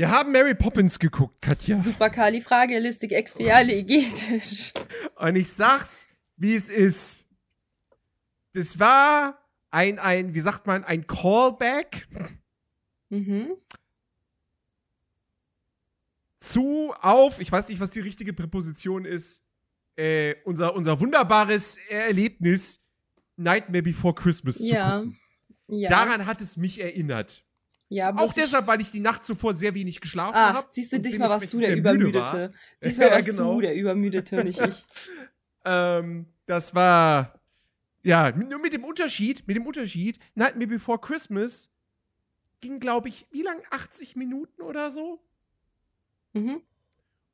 Wir haben Mary Poppins geguckt, Katja. Superkalifragilistik expialigetisch. Und ich sag's, wie es ist. Das war ein, ein, wie sagt man, ein Callback Mhm. zu auf, ich weiß nicht, was die richtige Präposition ist, äh, unser, unser wunderbares Erlebnis Nightmare Before Christmas zu Ja. gucken. Ja. Daran hat es mich erinnert. Ja, Auch deshalb, weil ich die Nacht zuvor sehr wenig geschlafen Ah, habe. siehst du, diesmal warst du der Übermüdete. Diesmal Ja, warst genau. du der Übermüdete nicht ich. Ähm, das war ja nur mit dem Unterschied, mit dem Unterschied, Nightmare Before Christmas ging, glaube ich, wie lang? 80 Minuten oder so? Mhm.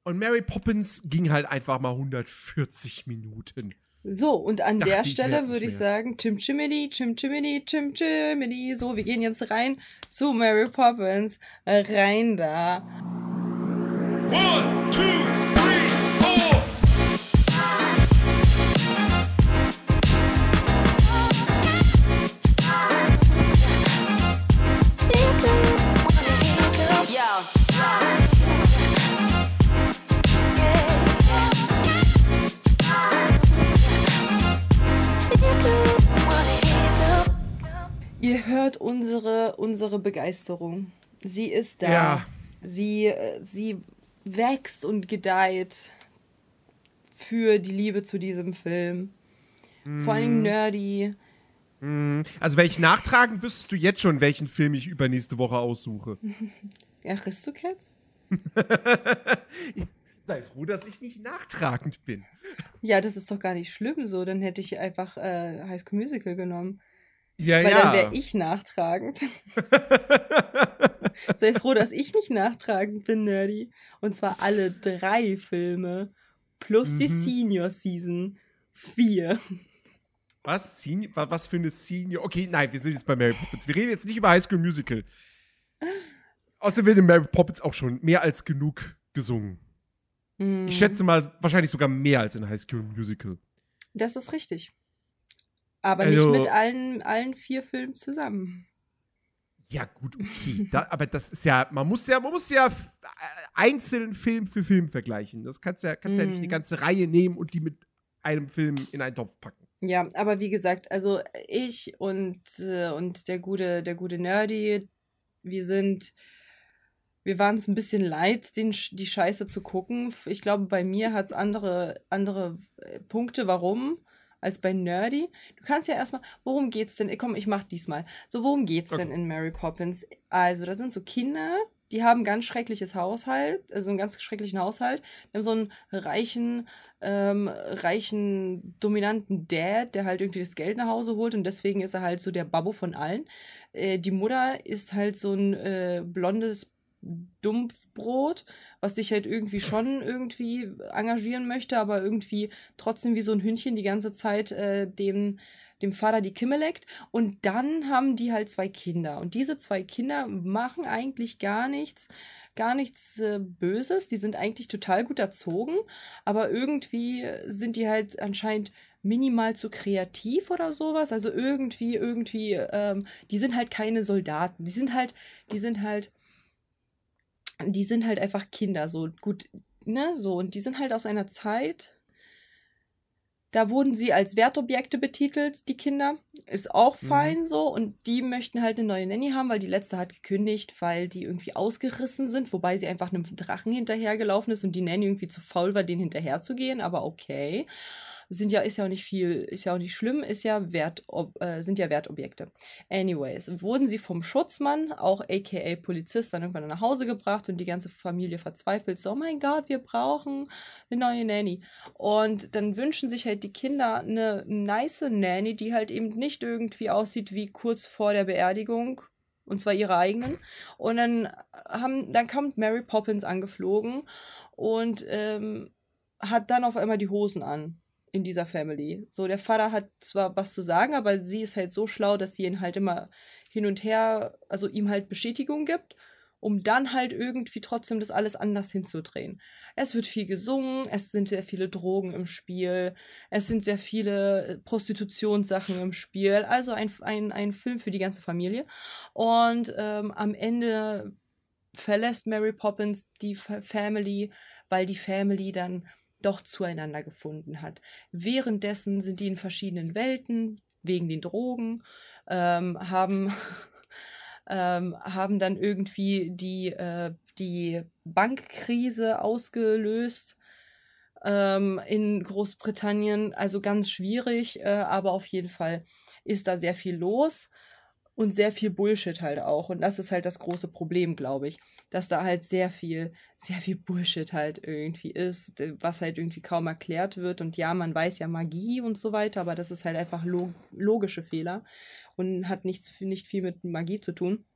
Und Mary Poppins ging halt einfach mal 140 Minuten. So, und an Dachte der Stelle würde ich sagen, Chim Chimini, Chim Chimini, Chim Chimini. So, wir gehen jetzt rein zu Mary Poppins. Rein da. One, two, Ihr hört unsere, unsere Begeisterung. Sie ist da. Ja. Sie, äh, sie wächst und gedeiht für die Liebe zu diesem Film. Vor allem nerdy. Mm, Also, wenn ich nachtragen, wüsstest du jetzt schon, welchen Film ich übernächste Woche aussuche. Aristocats? Sei froh, dass ich nicht nachtragend bin. Ja, das ist doch gar nicht schlimm so. Dann hätte ich einfach äh, High School Musical genommen. Ja, Weil ja. dann wäre ich nachtragend. Sei froh, dass ich nicht nachtragend bin, Nerdy. Und zwar alle drei Filme. Plus die Mhm. Senior Season 4. Was? Senior, wa- was für eine Senior? Okay, nein, wir sind jetzt bei Mary Poppins. Wir reden jetzt nicht über High School Musical. Außerdem wird in Mary Poppins auch schon mehr als genug gesungen. Hm. Ich schätze mal, wahrscheinlich sogar mehr als in High School Musical. Das ist richtig. Aber Also- nicht mit allen, allen vier Filmen zusammen. Ja, gut, okay. da, aber das ist ja, man muss ja, man muss ja äh, einzeln Film für Film vergleichen. Das kannst ja, kannst ja nicht Mhm. eine ganze Reihe nehmen und die mit einem Film in einen Topf packen. Ja, aber wie gesagt, also ich und, äh, und der gute, der gute Nerdy, wir sind, wir waren es ein bisschen leid, den, die Scheiße zu gucken. Ich glaube, bei mir hat es andere, andere äh, Punkte, warum, als bei Nerdy. Du kannst ja erstmal, worum geht's denn? Komm, ich mach diesmal. So, worum geht's denn Okay. in Mary Poppins? Also, da sind so Kinder, die haben ganz schreckliches Haushalt, also einen ganz schrecklichen Haushalt. Die haben so einen reichen, ähm, reichen, dominanten Dad, der halt irgendwie das Geld nach Hause holt und deswegen ist er halt so der Babbo von allen. Äh, die Mutter ist halt so ein äh, blondes Dumpfbrot, was dich halt irgendwie schon irgendwie engagieren möchte, aber irgendwie trotzdem wie so ein Hündchen die ganze Zeit äh, dem, dem Vater die Kimme leckt. Und dann haben die halt zwei Kinder. Und diese zwei Kinder machen eigentlich gar nichts, gar nichts äh, Böses. Die sind eigentlich total gut erzogen, aber irgendwie sind die halt anscheinend minimal zu kreativ oder sowas. Also irgendwie, irgendwie, ähm, die sind halt keine Soldaten. Die sind halt, die sind halt, die sind halt einfach Kinder, so gut, ne, so. Und die sind halt aus einer Zeit, da wurden sie als Wertobjekte betitelt, die Kinder. Ist auch Mhm. fein so. Und die möchten halt eine neue Nanny haben, weil die letzte hat gekündigt, weil die irgendwie ausgerissen sind, wobei sie einfach einem Drachen hinterhergelaufen ist und die Nanny irgendwie zu faul war, den hinterherzugehen, aber okay. Sind ja, ist ja auch nicht viel, ist ja auch nicht schlimm, ist ja Wert, äh, sind ja Wertobjekte. Anyways, wurden sie vom Schutzmann, auch aka Polizist, dann irgendwann nach Hause gebracht und die ganze Familie verzweifelt so, oh mein Gott, wir brauchen eine neue Nanny. Und dann wünschen sich halt die Kinder eine nice Nanny, die halt eben nicht irgendwie aussieht wie kurz vor der Beerdigung. Und zwar ihre eigenen. Und dann haben, dann kommt Mary Poppins angeflogen und ähm, hat dann auf einmal die Hosen an in dieser Family. So, der Vater hat zwar was zu sagen, aber sie ist halt so schlau, dass sie ihn halt immer hin und her, also ihm halt Bestätigung gibt, um dann halt irgendwie trotzdem das alles anders hinzudrehen. Es wird viel gesungen, es sind sehr viele Drogen im Spiel, es sind sehr viele äh, Prostitutionssachen im Spiel, also ein, ein, ein Film für die ganze Familie. Und ähm, am Ende verlässt Mary Poppins die Fa Family, weil die Family dann doch zueinander gefunden hat. Währenddessen sind die in verschiedenen Welten wegen den Drogen, ähm, haben, ähm, haben dann irgendwie die, äh, die Bankkrise ausgelöst ähm, in Großbritannien. Also ganz schwierig, äh, aber auf jeden Fall ist da sehr viel los und sehr viel Bullshit halt auch. Und das ist halt das große Problem, glaube ich, dass da halt sehr viel, sehr viel Bullshit halt irgendwie ist, was halt irgendwie kaum erklärt wird. Und ja, man weiß ja Magie und so weiter, aber das ist halt einfach lo logische Fehler und hat nichts, nicht viel mit Magie zu tun.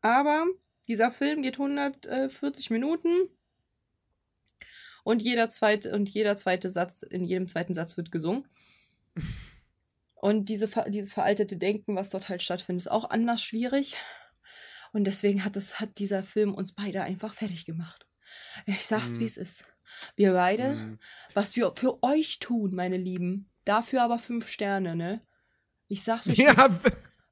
Aber dieser Film geht 140 Minuten und jeder zweite und jeder zweite Satz in jedem zweiten Satz wird gesungen. Und diese, dieses veraltete Denken, was dort halt stattfindet, ist auch anders schwierig. Und deswegen hat, es, hat dieser Film uns beide einfach fertig gemacht. Ich sag's, Mhm. wie es ist. Wir beide, Mhm. was wir für euch tun, meine Lieben. Dafür aber fünf Sterne, ne? Ich sag's euch, Ja,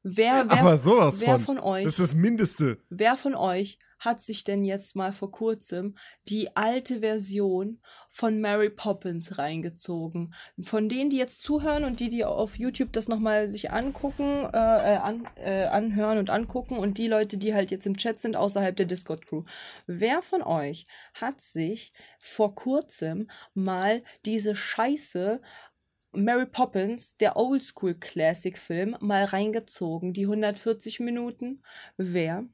wer, wer, aber sowas wer von. von euch Das ist das Mindeste. Wer von euch hat sich denn jetzt mal vor kurzem die alte Version von Mary Poppins reingezogen? Von denen, die jetzt zuhören und die, die auf YouTube das nochmal sich angucken, äh, äh, an, äh, anhören und angucken und die Leute, die halt jetzt im Chat sind außerhalb der Discord-Crew. Wer von euch hat sich vor kurzem mal diese Scheiße Mary Poppins, der Oldschool Classic Film, mal reingezogen. Die 140 Minuten. Wer?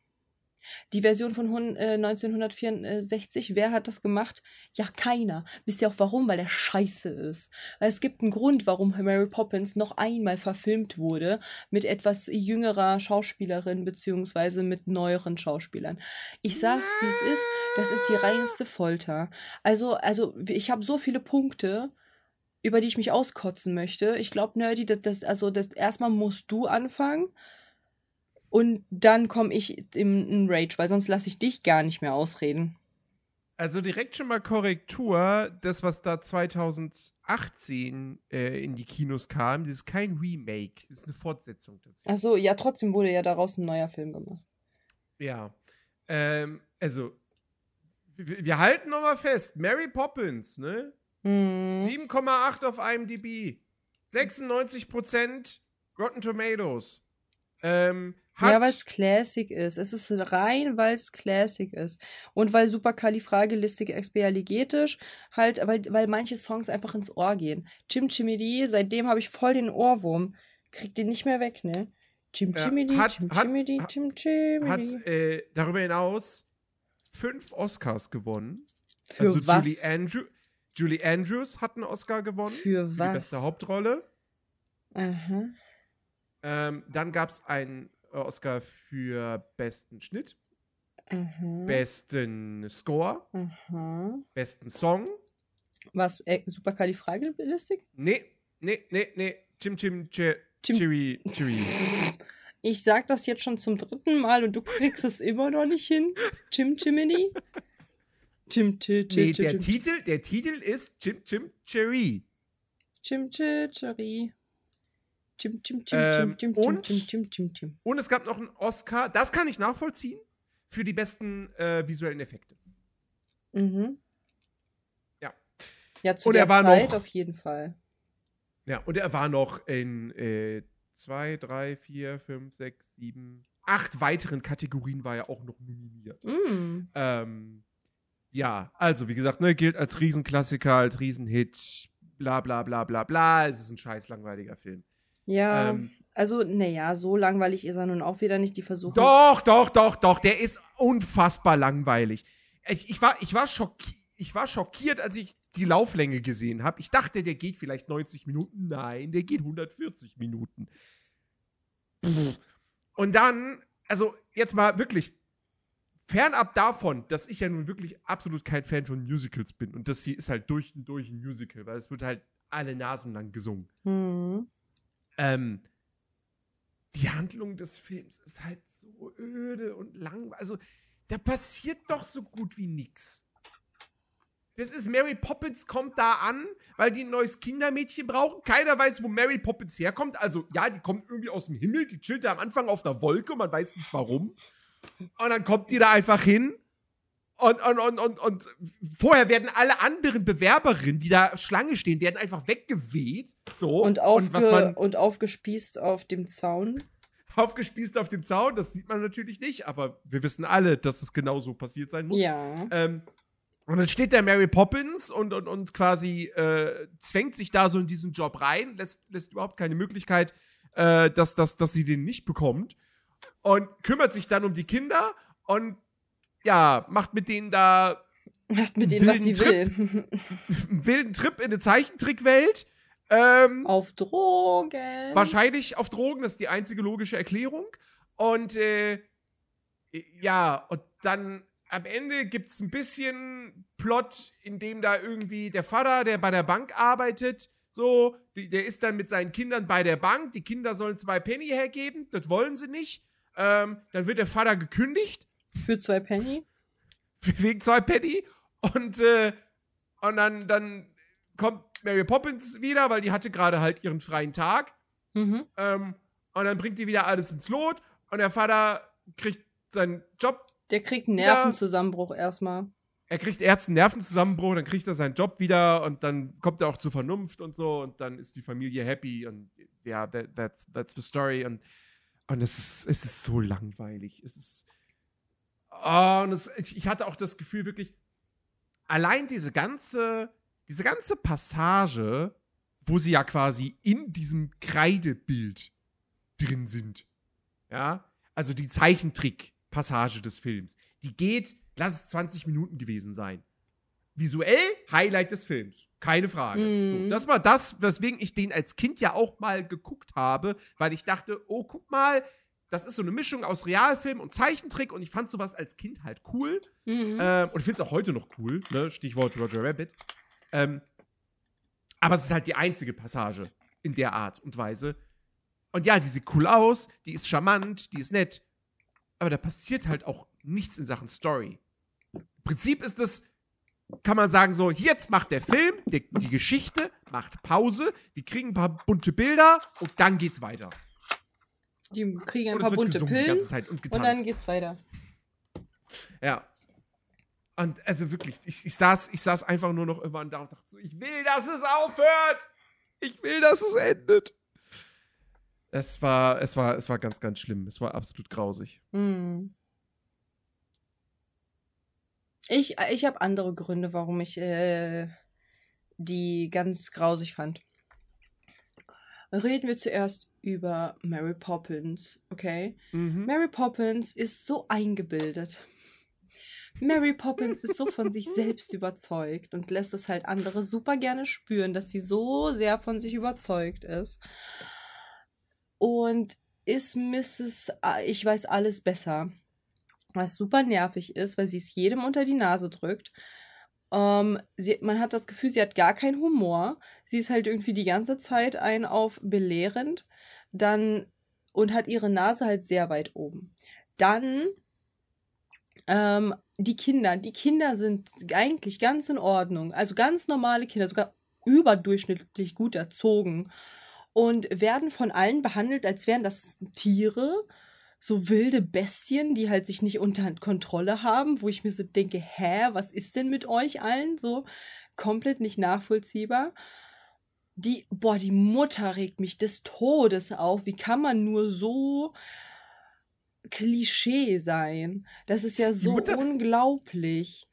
Die Version von hun- äh, 1964, wer hat das gemacht? Ja, keiner. Wisst ihr auch warum? Weil der scheiße ist. Es gibt einen Grund, warum Mary Poppins noch einmal verfilmt wurde mit etwas jüngerer Schauspielerin beziehungsweise mit neueren Schauspielern. Ich sag's, wie es ist. Das ist die reinste Folter. Also, also ich habe so viele Punkte, über die ich mich auskotzen möchte. Ich glaube, Nerdy, das, das, also das erstmal musst du anfangen. Und dann komme ich in Rage, weil sonst lasse ich dich gar nicht mehr ausreden. Also direkt schon mal Korrektur. Das, was da 2018 äh, in die Kinos kam, das ist kein Remake. Das ist eine Fortsetzung tatsächlich. Achso, ja, trotzdem wurde ja daraus ein neuer Film gemacht. Ja. Ähm, also, wir, wir halten nochmal fest. Mary Poppins, ne? Hm. 7,8 auf IMDb. 96% Rotten Tomatoes. Ähm, hat Ja, weil es Classic ist. Es ist rein, weil es Classic ist. Und weil superkalifragilistikexpialigetisch halt, weil, weil manche Songs einfach ins Ohr gehen. Chim Chimidi, seitdem habe ich voll den Ohrwurm. Krieg den nicht mehr weg, ne? Chim Ja, Chimidi, hat- Chim hat- Chimidi, hat- Chim hat Chimidi. äh, darüber hinaus fünf Oscars gewonnen. Für also was? Julie, Andrew Julie Andrews hat einen Oscar gewonnen. Für die was? beste Hauptrolle. Aha. Ähm, dann gab es einen Oscar für besten Schnitt, Aha. besten Score, Aha. besten Song. Was? Äh, Superkalifragilistik? Nee, nee, nee, nee. Chim Chim Che- Chim- Chiri Chiri. Ich sag das jetzt schon zum dritten Mal und du kriegst es immer noch nicht hin. Chim Chimini? Chim Chim Nee, Chim der Chim Titel, der Titel ist Chim Chim Cherry. Chim Chim Chim Chim Chim Ähm, Chim Chim und- Chim Chim Chim Und es gab noch einen Oscar, das kann ich nachvollziehen, für die besten äh, visuellen Effekte. Mhm. Ja. Ja, zu Und der er war Zeit noch- auf jeden Fall. Ja, und er war noch in äh, zwei, drei, vier, fünf, sechs, sieben, acht weiteren Kategorien war er auch noch nominiert. Mm. Ähm, ja, also wie gesagt, ne, gilt als Riesenklassiker, als Riesenhit, bla bla bla bla bla. Es ist ein scheiß langweiliger Film. Ja, Ähm, also, naja, so langweilig ist er nun auch wieder nicht. Die versuchen. Doch, doch, doch, doch, der ist unfassbar langweilig. Ich, ich, war, ich, war schocki ich war schockiert, als ich die Lauflänge gesehen habe. Ich dachte, der geht vielleicht 90 Minuten. Nein, der geht 140 Minuten. Und dann, also jetzt mal wirklich, fernab davon, dass ich ja nun wirklich absolut kein Fan von Musicals bin. Und das hier ist halt durch und durch ein Musical, weil es wird halt alle Nasen lang gesungen. Mhm. Ähm, die Handlung des Films ist halt so öde und langweilig. Also, da passiert doch so gut wie nix. Das ist Mary Poppins kommt da an, weil die ein neues Kindermädchen brauchen. Keiner weiß, wo Mary Poppins herkommt. Also, ja, die kommt irgendwie aus dem Himmel, die chillt da am Anfang auf einer Wolke, man weiß nicht warum. Und dann kommt die da einfach hin. Und, und, und, und, und vorher werden alle anderen Bewerberinnen, die da Schlange stehen, werden einfach weggeweht. So. Und, aufge was man und aufgespießt auf dem Zaun. aufgespießt auf dem Zaun, das sieht man natürlich nicht, aber wir wissen alle, dass das genau so passiert sein muss. Ja. Ähm, und dann steht der Mary Poppins und, und, und quasi äh, zwängt sich da so in diesen Job rein, lässt, lässt überhaupt keine Möglichkeit, äh, dass, dass, dass sie den nicht bekommt. Und kümmert sich dann um die Kinder und ja, macht mit denen da Macht mit denen, was sie wilden will. wilden Trip in eine Zeichentrickwelt. Ähm, auf Drogen. Wahrscheinlich auf Drogen, das ist die einzige logische Erklärung. Und äh, ja, und dann am Ende gibt es ein bisschen Plot, in dem da irgendwie der Vater, der bei der Bank arbeitet, so, der ist dann mit seinen Kindern bei der Bank. Die Kinder sollen zwei Penny hergeben, das wollen sie nicht. Ähm, dann wird der Vater gekündigt, Für zwei Penny. wegen zwei Penny. Und, äh, und dann, dann kommt Mary Poppins wieder, weil die hatte gerade halt ihren freien Tag. Mhm. Ähm, und dann bringt die wieder alles ins Lot und der Vater kriegt seinen Job. Der kriegt einen Nervenzusammenbruch erstmal. Er kriegt erst einen Nervenzusammenbruch, dann kriegt er seinen Job wieder und dann kommt er auch zur Vernunft und so und dann ist die Familie happy und ja, that, that's, that's the story und, und es, ist, es ist so langweilig. Es ist. Oh, und es, ich, ich hatte auch das Gefühl, wirklich, allein diese ganze, diese ganze Passage, wo sie ja quasi in diesem Kreidebild drin sind. Ja, also die Zeichentrick-Passage des Films. Die geht, lass es 20 Minuten gewesen sein. Visuell Highlight des Films. Keine Frage. Mhm. So, das war das, weswegen ich den als Kind ja auch mal geguckt habe, weil ich dachte, oh, guck mal, das ist so eine Mischung aus Realfilm und Zeichentrick und ich fand sowas als Kind halt cool. Mhm. Ähm, und ich finde es auch heute noch cool, ne? Stichwort Roger Rabbit. Ähm, aber es ist halt die einzige Passage in der Art und Weise. Und ja, die sieht cool aus, die ist charmant, die ist nett. Aber da passiert halt auch nichts in Sachen Story. Im Prinzip ist es, kann man sagen, so, jetzt macht der Film, die, die Geschichte, macht Pause, wir kriegen ein paar bunte Bilder und dann geht's weiter. Die kriegen ein und paar bunte Pillen und und dann geht's weiter. Ja. Und also wirklich, ich, ich, saß, ich saß einfach nur noch immer da und dachte so, ich will, dass es aufhört. Ich will, dass es endet. Es war, es war, es war ganz, ganz schlimm. Es war absolut grausig. Mhm. Ich, ich habe andere Gründe, warum ich äh, die ganz grausig fand. Reden wir zuerst über Mary Poppins, okay? Mhm. Mary Poppins ist so eingebildet. Mary Poppins ist so von sich selbst überzeugt und lässt es halt andere super gerne spüren, dass sie so sehr von sich überzeugt ist. Und ist Mrs. Ich weiß alles besser. Was super nervig ist, weil sie es jedem unter die Nase drückt. Ähm, sie, man hat das Gefühl, sie hat gar keinen Humor. Sie ist halt irgendwie die ganze Zeit ein auf belehrend. Dann und hat ihre Nase halt sehr weit oben. Dann ähm, die Kinder. Die Kinder sind eigentlich ganz in Ordnung. Also ganz normale Kinder, sogar überdurchschnittlich gut erzogen. Und werden von allen behandelt, als wären das Tiere. So wilde Bestien, die halt sich nicht unter Kontrolle haben, wo ich mir so denke, hä, was ist denn mit euch allen? So komplett nicht nachvollziehbar. Die, boah, die Mutter regt mich des Todes auf. Wie kann man nur so Klischee sein? Das ist ja so Mutter- unglaublich.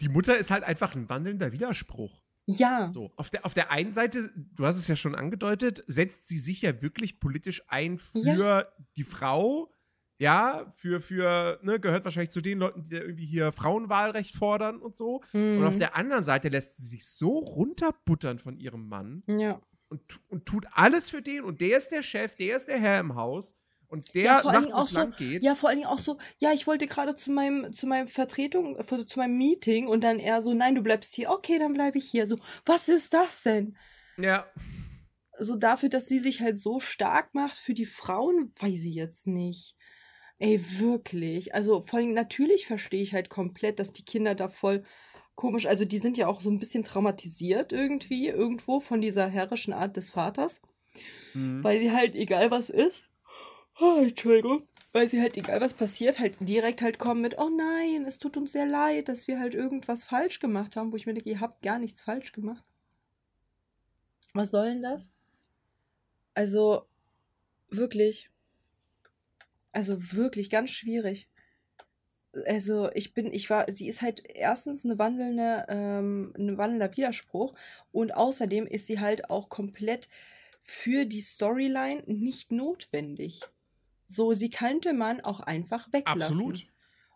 Die Mutter ist halt einfach ein wandelnder Widerspruch. Ja. So, auf der, auf der einen Seite, du hast es ja schon angedeutet, setzt sie sich ja wirklich politisch ein für Ja. die Frau. Ja, für, für, ne, gehört wahrscheinlich zu den Leuten, die da irgendwie hier Frauenwahlrecht fordern und so. Mhm. Und auf der anderen Seite lässt sie sich so runterbuttern von ihrem Mann ja. und, und tut alles für den und der ist der Chef, der ist der Herr im Haus und der Ja, vor sagt, auch so- geht. Ja, vor allen Dingen auch so, ja, ich wollte gerade zu meinem, zu meinem Vertretung, äh, zu meinem Meeting und dann er so, nein, du bleibst hier. Okay, dann bleibe ich hier. So, was ist das denn? ja. So dafür, dass sie sich halt so stark macht für die Frauen, weiß ich jetzt nicht. Ey, wirklich. Also vor allem, natürlich verstehe ich halt komplett, dass die Kinder da voll komisch, also die sind ja auch so ein bisschen traumatisiert irgendwie, irgendwo von dieser herrischen Art des Vaters Mhm. weil sie halt egal was ist. Oh, Entschuldigung. Weil sie halt, egal was passiert, halt direkt halt kommen mit, oh nein, es tut uns sehr leid, dass wir halt irgendwas falsch gemacht haben, wo ich mir denke, ihr habt gar nichts falsch gemacht. Was soll denn das? Also, wirklich. Also wirklich ganz schwierig. Also ich bin, ich war, sie ist halt erstens eine wandelnde, ähm, ein wandelnder Widerspruch und außerdem ist sie halt auch komplett für die Storyline nicht notwendig. So, sie könnte man auch einfach weglassen. Absolut.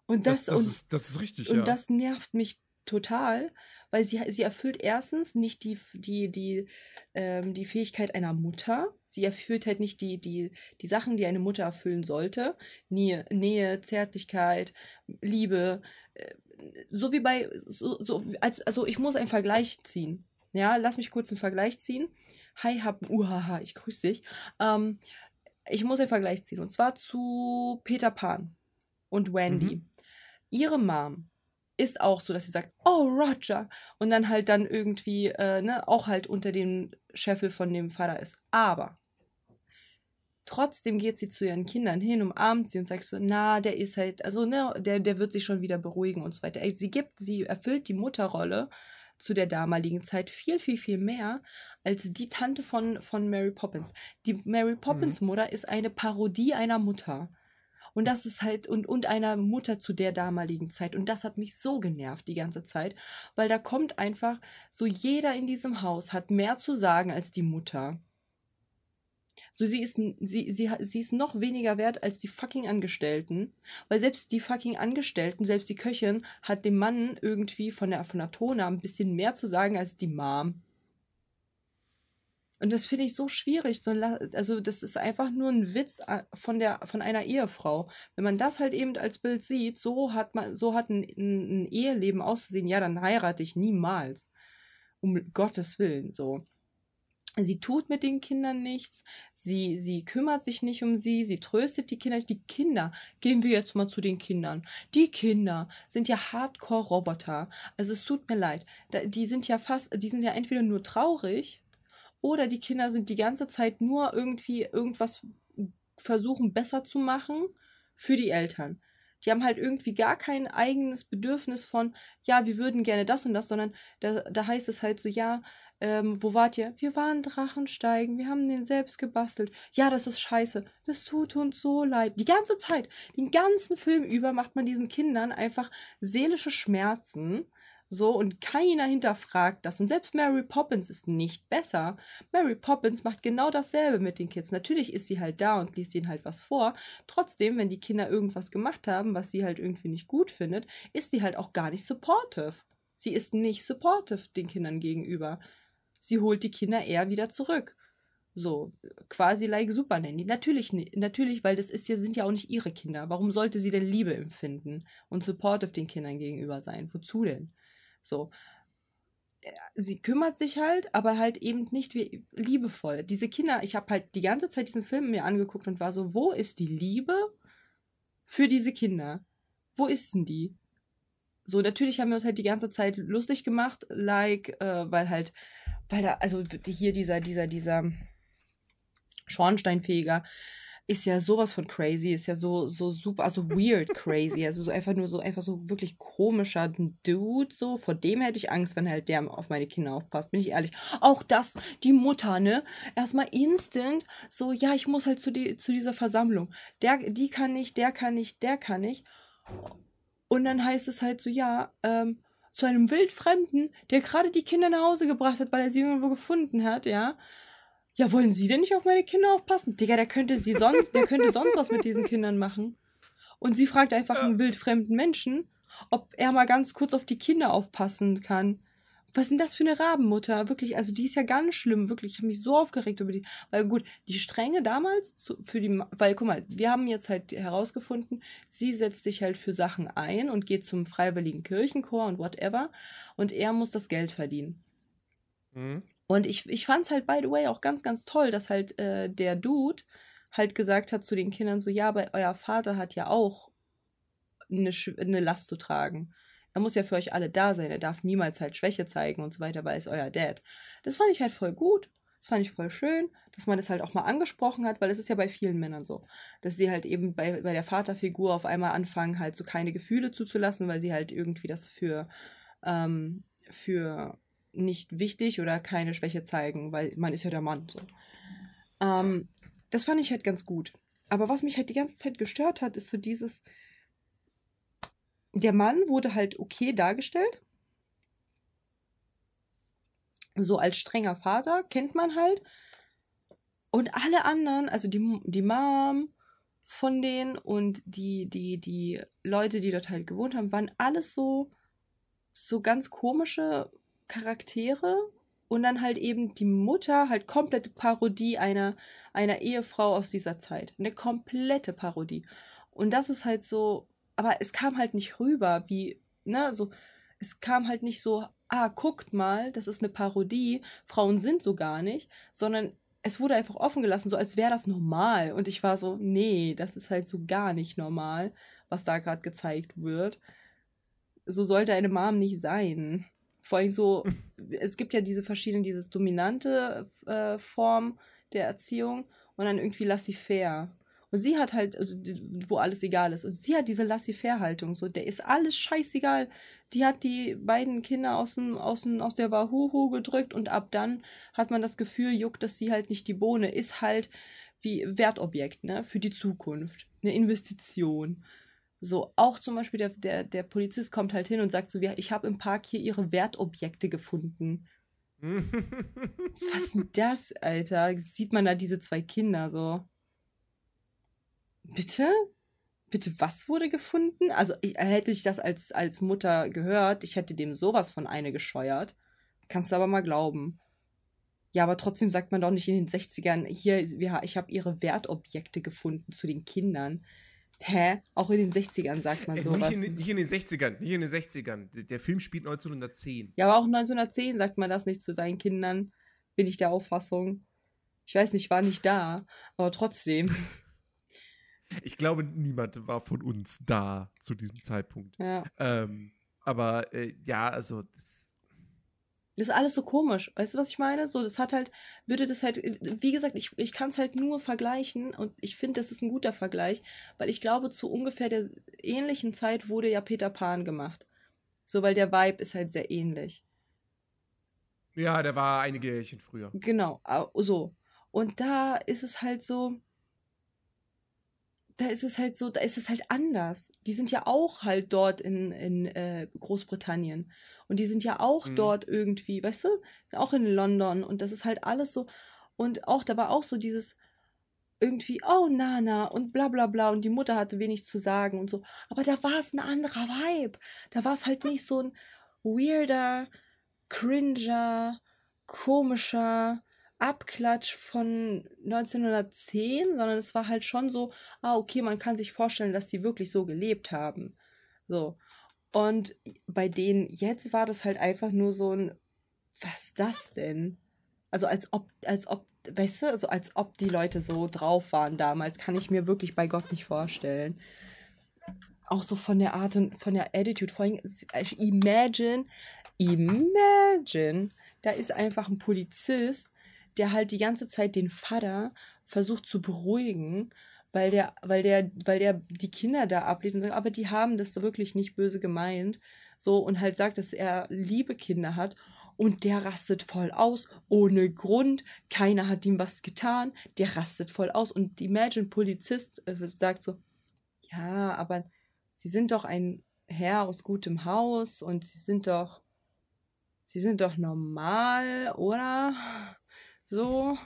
Und Das, das, das, und, ist, das ist richtig, und ja. das nervt mich total, weil sie, sie erfüllt erstens nicht die, die, die, ähm, die Fähigkeit einer Mutter. Sie erfüllt halt nicht die, die, die Sachen, die eine Mutter erfüllen sollte. Nähe, Nähe Zärtlichkeit, Liebe. äh, So wie bei, so, so, als, also ich muss einen Vergleich ziehen. Ja, lass mich kurz einen Vergleich ziehen. Hi, hab, uhaha, ich grüße dich. Ähm, ich muss einen Vergleich ziehen und zwar zu Peter Pan und Wendy. Mhm. Ihre Mom ist auch so, dass sie sagt, oh Roger, und dann halt dann irgendwie, äh, ne, auch halt unter dem Scheffel von dem Vater ist. Aber trotzdem geht sie zu ihren Kindern hin, umarmt sie und sagt so, na, der ist halt, also ne, der, der wird sich schon wieder beruhigen und so weiter. Sie gibt, sie erfüllt die Mutterrolle zu der damaligen Zeit viel, viel, viel mehr als die Tante von, von Mary Poppins. Die Mary Poppins Mutter ist eine Parodie einer Mutter. Und das ist halt, und, und einer Mutter zu der damaligen Zeit. Und das hat mich so genervt die ganze Zeit, weil da kommt einfach, so jeder in diesem Haus hat mehr zu sagen als die Mutter. So, sie ist, sie, sie, sie ist noch weniger wert als die fucking Angestellten, weil selbst die fucking Angestellten, selbst die Köchin, hat dem Mann irgendwie von der, von der Tona ein bisschen mehr zu sagen als die Mom. Und das finde ich so schwierig. Also, das ist einfach nur ein Witz äh, von, der, von einer Ehefrau. Wenn man das halt eben als Bild sieht, so hat man, so hat ein, ein, Eheleben auszusehen, ja, dann heirate ich niemals. Um Gottes Willen, so. Sie tut mit den Kindern nichts, sie, sie kümmert sich nicht um sie, sie tröstet die Kinder. Die Kinder, gehen wir jetzt mal zu den Kindern. Die Kinder sind ja Hardcore-Roboter. Also es tut mir leid. Die sind ja fast, die sind ja entweder nur traurig oder die Kinder sind die ganze Zeit nur irgendwie irgendwas versuchen besser zu machen für die Eltern. Die haben halt irgendwie gar kein eigenes Bedürfnis von, ja, wir würden gerne das und das, sondern da, da heißt es halt so, ja, ähm, wo wart ihr? Wir waren Drachensteigen, wir haben den selbst gebastelt. Ja, das ist scheiße. Das tut uns so leid. Die ganze Zeit, den ganzen Film über macht man diesen Kindern einfach seelische Schmerzen. So, und keiner hinterfragt das. Und selbst Mary Poppins ist nicht besser. Mary Poppins macht genau dasselbe mit den Kids. Natürlich ist sie halt da und liest ihnen halt was vor. Trotzdem, wenn die Kinder irgendwas gemacht haben, was sie halt irgendwie nicht gut findet, ist sie halt auch gar nicht supportive. Sie ist nicht supportive den Kindern gegenüber. Sie holt die Kinder eher wieder zurück. So, quasi like Super Nanny. Natürlich, natürlich, weil das ist ja, sind ja auch nicht ihre Kinder. Warum sollte sie denn Liebe empfinden und supportive den Kindern gegenüber sein? Wozu denn? So. Äh, Sie kümmert sich halt, aber halt eben nicht wie liebevoll. Diese Kinder, ich habe halt die ganze Zeit diesen Film mir angeguckt und war so, wo ist die Liebe für diese Kinder? Wo ist denn die? So, natürlich haben wir uns halt die ganze Zeit lustig gemacht, like, äh, weil halt, weil da, also hier dieser, dieser, dieser Schornsteinfeger ist ja sowas von crazy, ist ja so, so super, also weird crazy, also so einfach nur so, einfach so wirklich komischer Dude, so, vor dem hätte ich Angst, wenn halt der auf meine Kinder aufpasst, bin ich ehrlich. Auch das, die Mutter, ne, erstmal instant, so, ja, ich muss halt zu, die, zu dieser Versammlung, der, die kann nicht, der kann nicht, der kann nicht. Und dann heißt es halt so, ja, ähm, zu einem Wildfremden, der gerade die Kinder nach Hause gebracht hat, weil er sie irgendwo gefunden hat, ja. Ja, wollen Sie denn nicht auf meine Kinder aufpassen? Digga, der könnte sie sonst, der könnte sonst was mit diesen Kindern machen. Und sie fragt einfach einen wildfremden Menschen, ob er mal ganz kurz auf die Kinder aufpassen kann. Was denn das für eine Rabenmutter? Wirklich, also die ist ja ganz schlimm, wirklich. Ich habe mich so aufgeregt über die. Weil gut, die Strenge damals für die, weil guck mal, wir haben jetzt halt herausgefunden, sie setzt sich halt für Sachen ein und geht zum freiwilligen Kirchenchor und whatever. Und er muss das Geld verdienen. Mhm. Und ich, ich fand es halt, by the way, auch ganz, ganz toll, dass halt äh, der Dude halt gesagt hat zu den Kindern so, ja, aber euer Vater hat ja auch eine, eine Last zu tragen. Er muss ja für euch alle da sein. Er darf niemals halt Schwäche zeigen und so weiter, weil er ist euer Dad. Das fand ich halt voll gut. Das fand ich voll schön, dass man das halt auch mal angesprochen hat, weil es ist ja bei vielen Männern so, dass sie halt eben bei, bei der Vaterfigur auf einmal anfangen, halt so keine Gefühle zuzulassen, weil sie halt irgendwie das für, ähm, für nicht wichtig oder keine Schwäche zeigen, weil man ist ja der Mann. So. Ähm, das fand ich halt ganz gut. Aber was mich halt die ganze Zeit gestört hat, ist so dieses, der Mann wurde halt okay dargestellt. So als strenger Vater kennt man halt. Und alle anderen, also die, die Mom von denen und die, die, die Leute, die dort halt gewohnt haben, waren alles so, so ganz komische Charaktere. Und dann halt eben die Mutter, halt komplette Parodie einer, einer Ehefrau aus dieser Zeit. Eine komplette Parodie. Und das ist halt so, aber es kam halt nicht rüber, wie, ne, so, es kam halt nicht so, ah, guckt mal, das ist eine Parodie, Frauen sind so gar nicht, sondern es wurde einfach offen gelassen, so als wäre das normal. Und ich war so, nee, das ist halt so gar nicht normal, was da gerade gezeigt wird. So sollte eine Mom nicht sein. Vor allem so, es gibt ja diese verschiedenen, dieses dominante äh, Form der Erziehung und dann irgendwie laissez-faire. Und sie hat halt, also, wo alles egal ist. Und sie hat diese laissez-faire-Haltung. So, der ist alles scheißegal. Die hat die beiden Kinder aus, dem, aus, dem, aus der Wahoo gedrückt und ab dann hat man das Gefühl, juckt dass sie halt nicht die Bohne. Ist halt wie Wertobjekt, ne? Für die Zukunft. Eine Investition. So, auch zum Beispiel der, der, der Polizist kommt halt hin und sagt so, ich habe im Park hier ihre Wertobjekte gefunden. Was denn das, Alter? Sieht man da diese zwei Kinder so? Bitte? Bitte, was wurde gefunden? Also, ich, hätte ich das als, als Mutter gehört, ich hätte dem sowas von eine gescheuert. Kannst du aber mal glauben. Ja, aber trotzdem sagt man doch nicht in den 60ern, hier, ich habe ihre Wertobjekte gefunden zu den Kindern. Hä? Auch in den 60ern sagt man Äh, sowas. Nicht in, nicht in den 60ern, nicht in den 60ern. Der- Der Film spielt 1910. Ja, aber auch 1910 sagt man das nicht zu seinen Kindern. Bin ich der Auffassung. Ich weiß nicht, war nicht da, aber trotzdem. Ich glaube, niemand war von uns da zu diesem Zeitpunkt. Ja. Ähm, aber äh, ja, also das, Das ist alles so komisch. Weißt du, was ich meine? So, das hat halt, würde das halt, wie gesagt, ich, ich kann es halt nur vergleichen und ich finde, das ist ein guter Vergleich, weil ich glaube, zu ungefähr der ähnlichen Zeit wurde ja Peter Pan gemacht. So, weil der Vibe ist halt sehr ähnlich. ja, der war einige Jährchen früher. Genau, au- so. Und da ist es halt so, da ist es halt so, da ist es halt anders. Die sind ja auch halt dort in, in äh, Großbritannien. Und die sind ja auch Mhm. dort irgendwie, weißt du, auch in London. Und das ist halt alles so. Und auch, da war auch so dieses irgendwie, oh Nana und bla bla bla. Und die Mutter hatte wenig zu sagen und so. Aber da war es ein anderer Vibe. Da war es halt nicht so ein weirder, cringer, komischer Abklatsch von 1910, sondern es war halt schon so, ah, okay, man kann sich vorstellen, dass die wirklich so gelebt haben. So. Und bei denen jetzt war das halt einfach nur so ein, was das denn? Also als ob, als ob, weißt du, also als ob die Leute so drauf waren damals, kann ich mir wirklich bei Gott nicht vorstellen. Auch so von der Art und von der Attitude, vor allem, imagine, imagine, da ist einfach ein Polizist, der halt die ganze Zeit den Vater versucht zu beruhigen, weil der, weil der, weil der die Kinder da ablehnt und sagt, aber die haben das wirklich nicht böse gemeint. So, und halt sagt, dass er liebe Kinder hat. Und der rastet voll aus, ohne Grund. Keiner hat ihm was getan. Der rastet voll aus. Und die Imagine-Polizist äh, sagt so, ja, aber sie sind doch ein Herr aus gutem Haus und sie sind doch, sie sind doch normal, oder? So.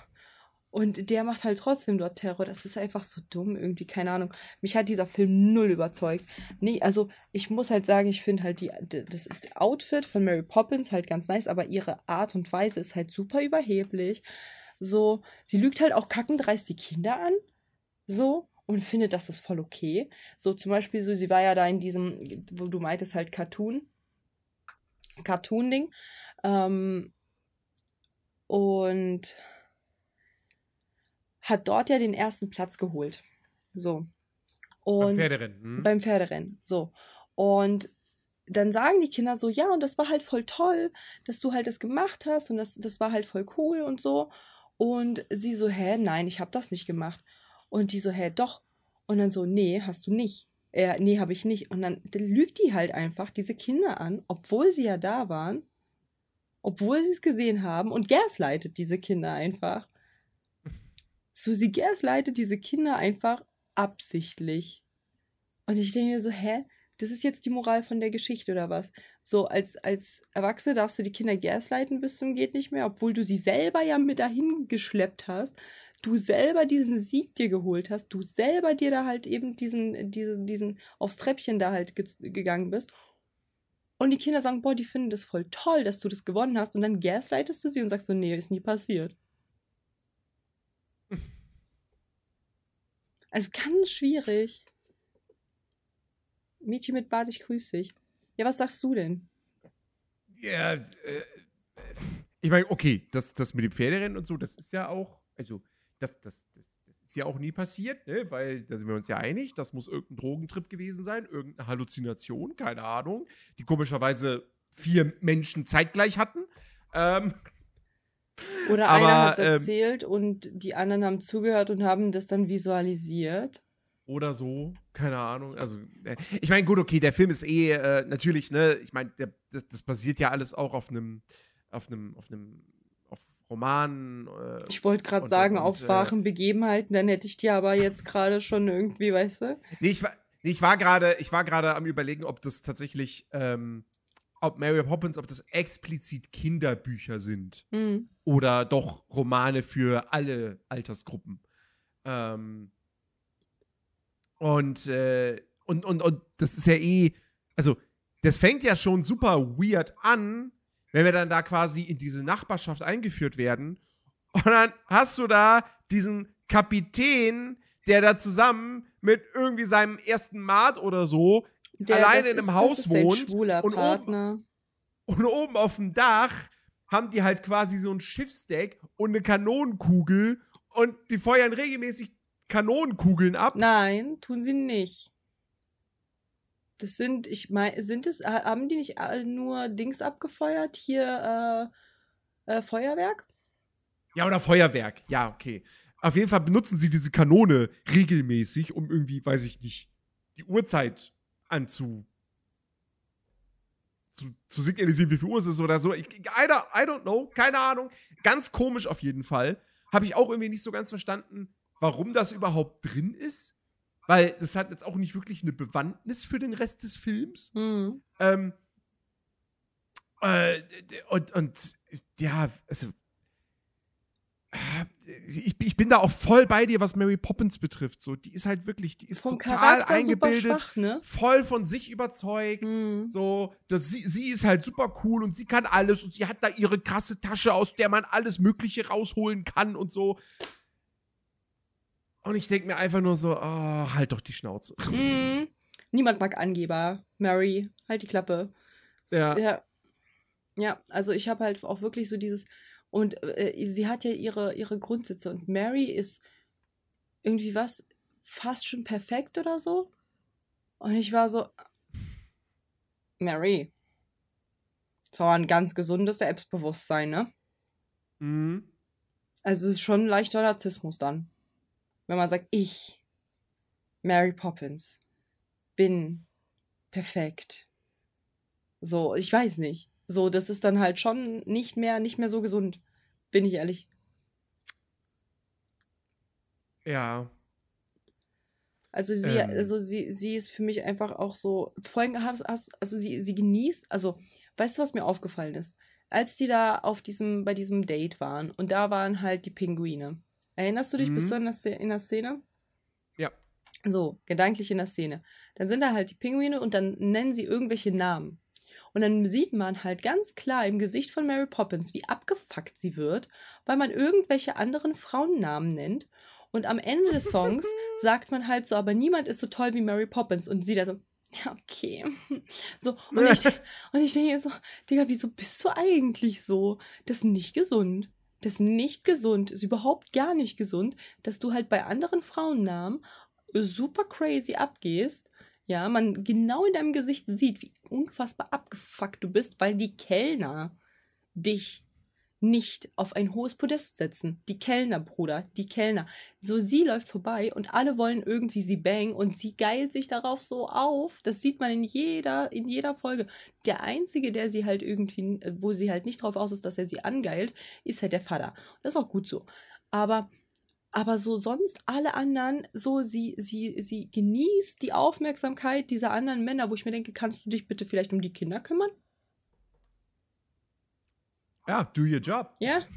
Und der macht halt trotzdem dort Terror. Das ist einfach so dumm irgendwie, keine Ahnung. Mich hat dieser Film null überzeugt. Nee, also ich muss halt sagen, ich finde halt die, das Outfit von Mary Poppins halt ganz nice, aber ihre Art und Weise ist halt super überheblich. So, sie lügt halt auch kackendreist die Kinder an. So. Und findet, das ist voll okay. So zum Beispiel, so, sie war ja da in diesem, wo du meintest, halt Cartoon. Cartoon-Ding. Ähm, und hat dort ja den ersten Platz geholt. So. Beim Und Pferderennen. Hm? beim Pferderennen. So. Und dann sagen die Kinder so, ja, und das war halt voll toll, dass du halt das gemacht hast und das, das war halt voll cool und so. Und sie so, hä, nein, ich habe das nicht gemacht. Und die so, hä, doch. Und dann so, nee, hast du nicht. Äh, nee, habe ich nicht. Und dann, dann lügt die halt einfach diese Kinder an, obwohl sie ja da waren, obwohl sie es gesehen haben und gaslightet diese Kinder einfach. So, sie gaslightet diese Kinder einfach absichtlich. Und ich denke mir so, hä? Das ist jetzt die Moral von der Geschichte oder was? So, als, als Erwachsene darfst du die Kinder gaslighten bis zum geht nicht mehr, obwohl du sie selber ja mit dahin geschleppt hast. Du selber diesen Sieg dir geholt hast, du selber dir da halt eben diesen, diesen, diesen aufs Treppchen da halt ge gegangen bist. Und die Kinder sagen, boah, die finden das voll toll, dass du das gewonnen hast. Und dann gaslightest du sie und sagst so, nee, ist nie passiert. Also ganz schwierig. Mädchen mit Bart, ich grüße dich. Ja, was sagst du denn? Ja, äh, ich meine, okay, das, das mit dem Pferderennen und so, das ist ja auch, also, das, das, das, das ist ja auch nie passiert, ne? Weil da sind wir uns ja einig, das muss irgendein Drogentrip gewesen sein, irgendeine Halluzination, keine Ahnung, die komischerweise vier Menschen zeitgleich hatten. Ähm, Oder Aber, einer hat es ähm, erzählt und die anderen haben zugehört und haben das dann visualisiert. oder so, keine Ahnung. Also, äh, ich meine, gut, okay, der Film ist eh äh, natürlich, ne, ich meine, das, das basiert ja alles auch auf einem, auf einem, auf einem, auf Roman. Äh, Ich wollte gerade sagen, und, auf äh, wahren Begebenheiten, dann hätte ich dir aber jetzt gerade schon irgendwie, weißt du? Nee, ich war, nee, ich war gerade, ich war gerade am überlegen, ob das tatsächlich, ähm, ob Mary Poppins, ob das explizit Kinderbücher sind Hm. oder doch Romane für alle Altersgruppen. Ähm, und, äh, und, und, und das ist ja eh, also das fängt ja schon super weird an, wenn wir dann da quasi in diese Nachbarschaft eingeführt werden. Und dann hast du da diesen Kapitän, der da zusammen mit irgendwie seinem ersten Mart oder so alleine das in einem ist- Haus wohnt schwuler und oben- Partner. und oben auf dem Dach haben die halt quasi so ein Schiffsdeck und eine Kanonenkugel und die feuern regelmäßig Kanonenkugeln ab. Nein, tun sie nicht. Das sind, ich meine, sind es, ha- haben die nicht nur Dings abgefeuert? Hier, äh, äh, Feuerwerk? Ja, oder Feuerwerk. Ja, okay. Auf jeden Fall benutzen sie diese Kanone regelmäßig, um irgendwie, weiß ich nicht, die Uhrzeit anzu. Zu, zu signalisieren, wie viel Uhr es ist oder so. Ich, I, don't, I don't know, keine Ahnung. Ganz komisch auf jeden Fall. Habe ich auch irgendwie nicht so ganz verstanden, warum das überhaupt drin ist. Weil das hat jetzt auch nicht wirklich eine Bewandtnis für den Rest des Films. Hm. Ähm, äh, und, und ja, also. äh, Ich, ich bin da auch voll bei dir, was Mary Poppins betrifft. So, die ist halt wirklich, die ist Vom total Charakter eingebildet, schwach, ne? voll von sich überzeugt. Hm. So, dass sie, sie ist halt super cool und sie kann alles und sie hat da ihre krasse Tasche, aus der man alles Mögliche rausholen kann und so. Und ich denke mir einfach nur so, oh, halt doch die Schnauze. Hm. Niemand mag Angeber. Mary, halt die Klappe. Ja. Ja, ja also ich habe halt auch wirklich so dieses. Und äh, sie hat ja ihre, ihre Grundsätze. Und Mary ist irgendwie was fast schon perfekt oder so. Und ich war so. Mary. Das war ein ganz gesundes Selbstbewusstsein, ne? Mhm. Also es ist schon ein leichter Narzissmus dann. Wenn man sagt, ich, Mary Poppins, bin perfekt. So, ich weiß nicht. So, das ist dann halt schon nicht mehr, nicht mehr so gesund. Bin ich ehrlich. Ja. Also sie, Ähm. also sie, sie ist für mich einfach auch so. Vor allem hast, hast, also sie, sie genießt, also, weißt du, was mir aufgefallen ist? Als die da auf diesem, bei diesem Date waren und da waren halt die Pinguine. Erinnerst du dich, bist Mhm. du in der, Szene- in der Szene? Ja. So, gedanklich in der Szene. Dann sind da halt die Pinguine und dann nennen sie irgendwelche Namen. Und dann sieht man halt ganz klar im Gesicht von Mary Poppins, wie abgefuckt sie wird, weil man irgendwelche anderen Frauennamen nennt. Und am Ende des Songs sagt man halt so, aber niemand ist so toll wie Mary Poppins. Und sie da so, ja, okay. So, und ich, und ich denke so, Digga, wieso bist du eigentlich so? Das ist nicht gesund. Das ist nicht gesund. Ist überhaupt gar nicht gesund, dass du halt bei anderen Frauennamen super crazy abgehst. Ja, man genau in deinem Gesicht sieht, wie unfassbar abgefuckt du bist, weil die Kellner dich nicht auf ein hohes Podest setzen. Die Kellner, Bruder, die Kellner. So, sie läuft vorbei und alle wollen irgendwie sie bang und sie geilt sich darauf so auf. Das sieht man in jeder, in jeder Folge. Der Einzige, der sie halt irgendwie, wo sie halt nicht drauf aus ist, dass er sie angeilt, ist halt der Vater. Das ist auch gut so. Aber aber so sonst alle anderen, so sie, sie, sie genießt die Aufmerksamkeit dieser anderen Männer, wo ich mir denke, kannst du dich bitte vielleicht um die Kinder kümmern? Ja, do your job. Ja?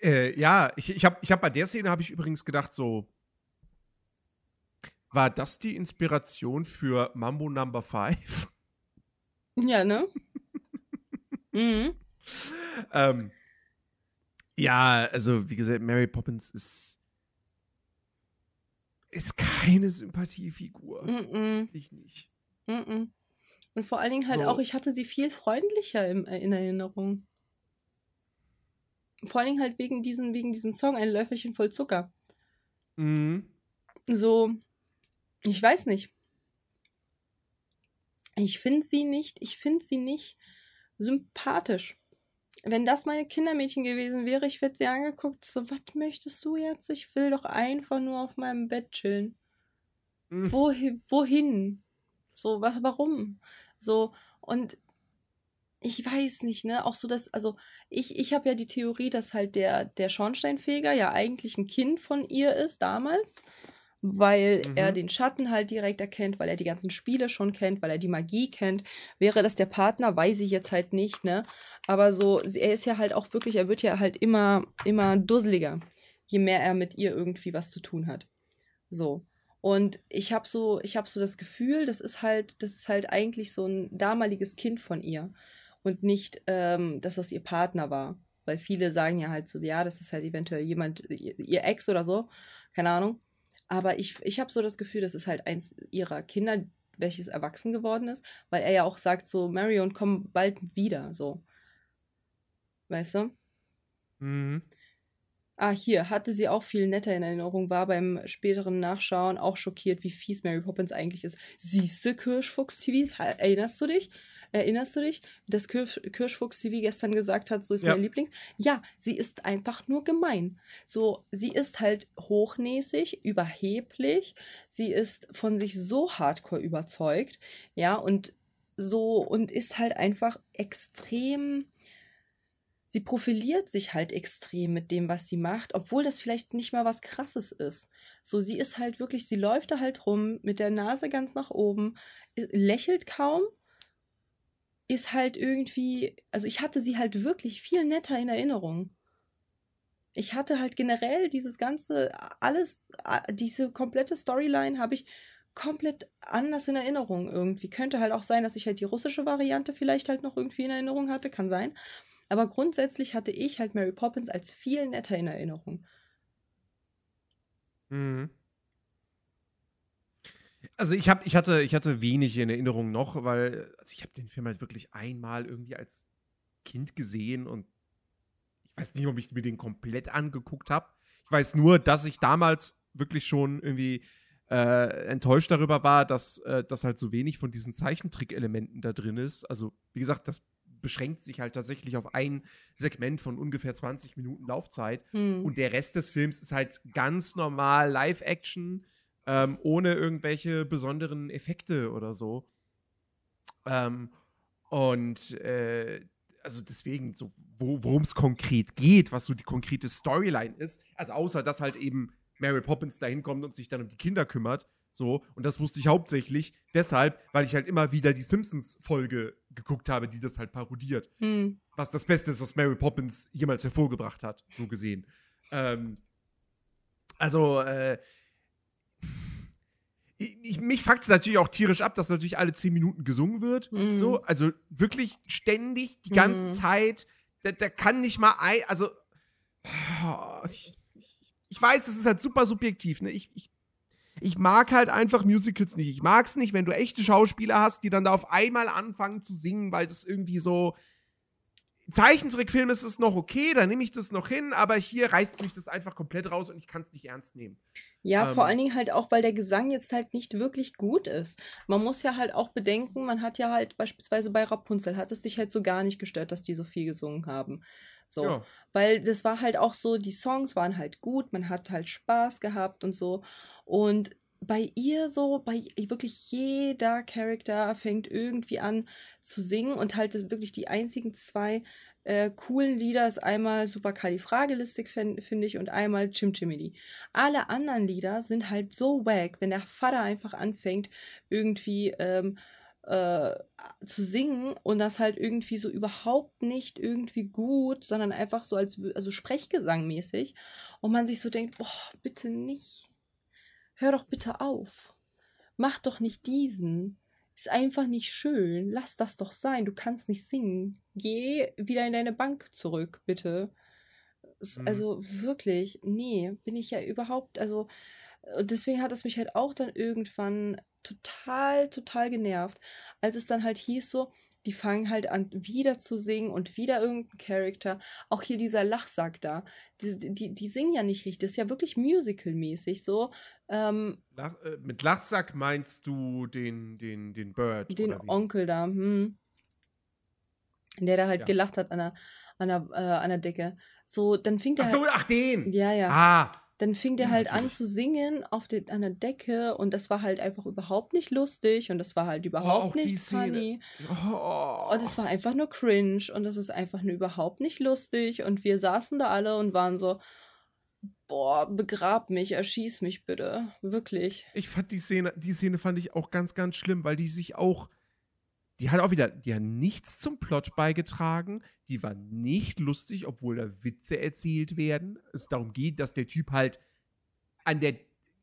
Äh, ja, ich, ich habe ich hab bei der Szene habe ich übrigens gedacht, so war das die Inspiration für Mambo Number 5? Ja, ne? mhm. ähm, ja, also wie gesagt, Mary Poppins ist ist keine Sympathiefigur. Mhm. Ich nicht. Mhm. Und vor allen Dingen halt So. auch, ich hatte sie viel freundlicher im, in Erinnerung. Vor allen Dingen halt wegen, diesen, wegen diesem Song, ein Löffelchen voll Zucker. Mhm. So, ich weiß nicht. Ich finde sie nicht, ich finde sie nicht sympathisch. Wenn das meine Kindermädchen gewesen wäre, ich hätte sie angeguckt, so, was möchtest du jetzt? Ich will doch einfach nur auf meinem Bett chillen. Mhm. Wohin? wohin? So, was, warum? So, und ich weiß nicht, ne? Auch so, dass, also, ich, ich habe ja die Theorie, dass halt der, der Schornsteinfeger ja eigentlich ein Kind von ihr ist damals, weil Mhm. er den Schatten halt direkt erkennt, weil er die ganzen Spiele schon kennt, weil er die Magie kennt. Wäre das der Partner, weiß ich jetzt halt nicht, ne? Aber so, er ist ja halt auch wirklich, er wird ja halt immer, immer dusseliger, je mehr er mit ihr irgendwie was zu tun hat. So. Und ich habe so, ich habe so das Gefühl, das ist halt, das ist halt eigentlich so ein damaliges Kind von ihr und nicht, ähm, dass das ihr Partner war. Weil viele sagen ja halt so, ja, das ist halt eventuell jemand, ihr, Ex oder so, keine Ahnung. Aber ich, ich habe so das Gefühl, das ist halt eins ihrer Kinder, welches erwachsen geworden ist, weil er ja auch sagt so, Marion, komm bald wieder, so. Weißt du? Mhm. Ah, hier, hatte sie auch viel netter in Erinnerung, war beim späteren Nachschauen auch schockiert, wie fies Mary Poppins eigentlich ist. Siehste Kirschfuchs-TV? Ha- Erinnerst du dich? Erinnerst du dich, dass Kirsch, Kirschfuchs-TV gestern gesagt hat, so ist Ja. mein Liebling? Ja, sie ist einfach nur gemein. So, sie ist halt hochnäsig, überheblich, sie ist von sich so hardcore überzeugt, ja, und so, und ist halt einfach extrem sie profiliert sich halt extrem mit dem, was sie macht, obwohl das vielleicht nicht mal was Krasses ist. So, sie ist halt wirklich, sie läuft da halt rum mit der Nase ganz nach oben, lächelt kaum, ist halt irgendwie, also ich hatte sie halt wirklich viel netter in Erinnerung. Ich hatte halt generell dieses ganze, alles, diese komplette Storyline habe ich komplett anders in Erinnerung irgendwie. Könnte halt auch sein, dass ich halt die russische Variante vielleicht halt noch irgendwie in Erinnerung hatte, kann sein. Aber grundsätzlich hatte ich halt Mary Poppins als viel netter in Erinnerung. Mhm. Also ich hab, ich hatte, ich hatte wenig in Erinnerung noch, weil also ich habe den Film halt wirklich einmal irgendwie als Kind gesehen und ich weiß nicht, ob ich mir den komplett angeguckt habe. Ich weiß nur, dass ich damals wirklich schon irgendwie äh, enttäuscht darüber war, dass, äh, dass halt so wenig von diesen Zeichentrick-Elementen da drin ist. Also wie gesagt, das beschränkt sich halt tatsächlich auf ein Segment von ungefähr 20 Minuten Laufzeit. Hm. Und der Rest des Films ist halt ganz normal Live-Action, ähm, ohne irgendwelche besonderen Effekte oder so. Ähm, und äh, also deswegen, so, wo, worum es konkret geht, was so die konkrete Storyline ist, also außer dass halt eben Mary Poppins dahin kommt und sich dann um die Kinder kümmert, so, und das wusste ich hauptsächlich deshalb, weil ich halt immer wieder die Simpsons-Folge geguckt habe, die das halt parodiert Hm. was das Beste ist, was Mary Poppins jemals hervorgebracht hat, so gesehen. Ähm, also, äh, ich, ich, mich fuckt es natürlich auch tierisch ab, dass natürlich alle zehn Minuten gesungen wird. Mhm. So, also wirklich ständig, die ganze Mhm. Zeit. Da, da kann nicht mal ein, also, ich, ich weiß, das ist halt super subjektiv, ne? Ich, ich, ich mag halt einfach Musicals nicht. Ich mag es nicht, wenn du echte Schauspieler hast, die dann da auf einmal anfangen zu singen, weil das irgendwie so. Zeichentrickfilm ist es noch okay, da nehme ich das noch hin, aber hier reißt mich das einfach komplett raus und ich kann es nicht ernst nehmen. Ja, vor Ähm. allen Dingen halt auch, weil der Gesang jetzt halt nicht wirklich gut ist. Man muss ja halt auch bedenken, man hat ja halt beispielsweise bei Rapunzel hat es dich halt so gar nicht gestört, dass die so viel gesungen haben. So. Ja. Weil das war halt auch so, die Songs waren halt gut, man hat halt Spaß gehabt und so. Und bei ihr so, bei wirklich jeder Charakter fängt irgendwie an zu singen und halt wirklich die einzigen zwei äh, coolen Lieder ist einmal Supercalifragilistik, fin- finde ich, und einmal Chim Chimini. Alle anderen Lieder sind halt so wack, wenn der Vater einfach anfängt, irgendwie ähm, äh, zu singen und das halt irgendwie so überhaupt nicht irgendwie gut, sondern einfach so als also Sprechgesangmäßig und man sich so denkt, boah, bitte nicht. Hör doch bitte auf. Mach doch nicht diesen. Ist einfach nicht schön. Lass das doch sein. Du kannst nicht singen. Geh wieder in deine Bank zurück, bitte. Mhm. Also wirklich, nee, bin ich ja überhaupt, also und deswegen hat es mich halt auch dann irgendwann total, total genervt, als es dann halt hieß so, die fangen halt an wieder zu singen und wieder irgendein Charakter. Auch hier dieser Lachsack da. Die, die, die singen ja nicht richtig. Das ist ja wirklich musical-mäßig so. Ähm, Lach, äh, mit Lachsack meinst du den, den, den Bird? den? Onkel da, hm. Der da halt Ja. gelacht hat an der, an der, äh, an der Decke. So, dann fing der Ach so, halt, ach den! ja, ja. Ah, Dann fing der Ja, halt an natürlich. zu singen auf den, an der Decke und das war halt einfach überhaupt nicht lustig und das war halt auch überhaupt die nicht funny. oh. Und es war einfach nur cringe und das ist einfach nur überhaupt nicht lustig und wir saßen da alle und waren so, boah, begrab mich, erschieß mich bitte. Wirklich. Ich fand die Szene, die Szene fand ich auch ganz, ganz schlimm, weil die sich auch, die hat auch wieder, die hat nichts zum Plot beigetragen, die war nicht lustig, obwohl da Witze erzählt werden. Es darum geht, dass der Typ halt an der,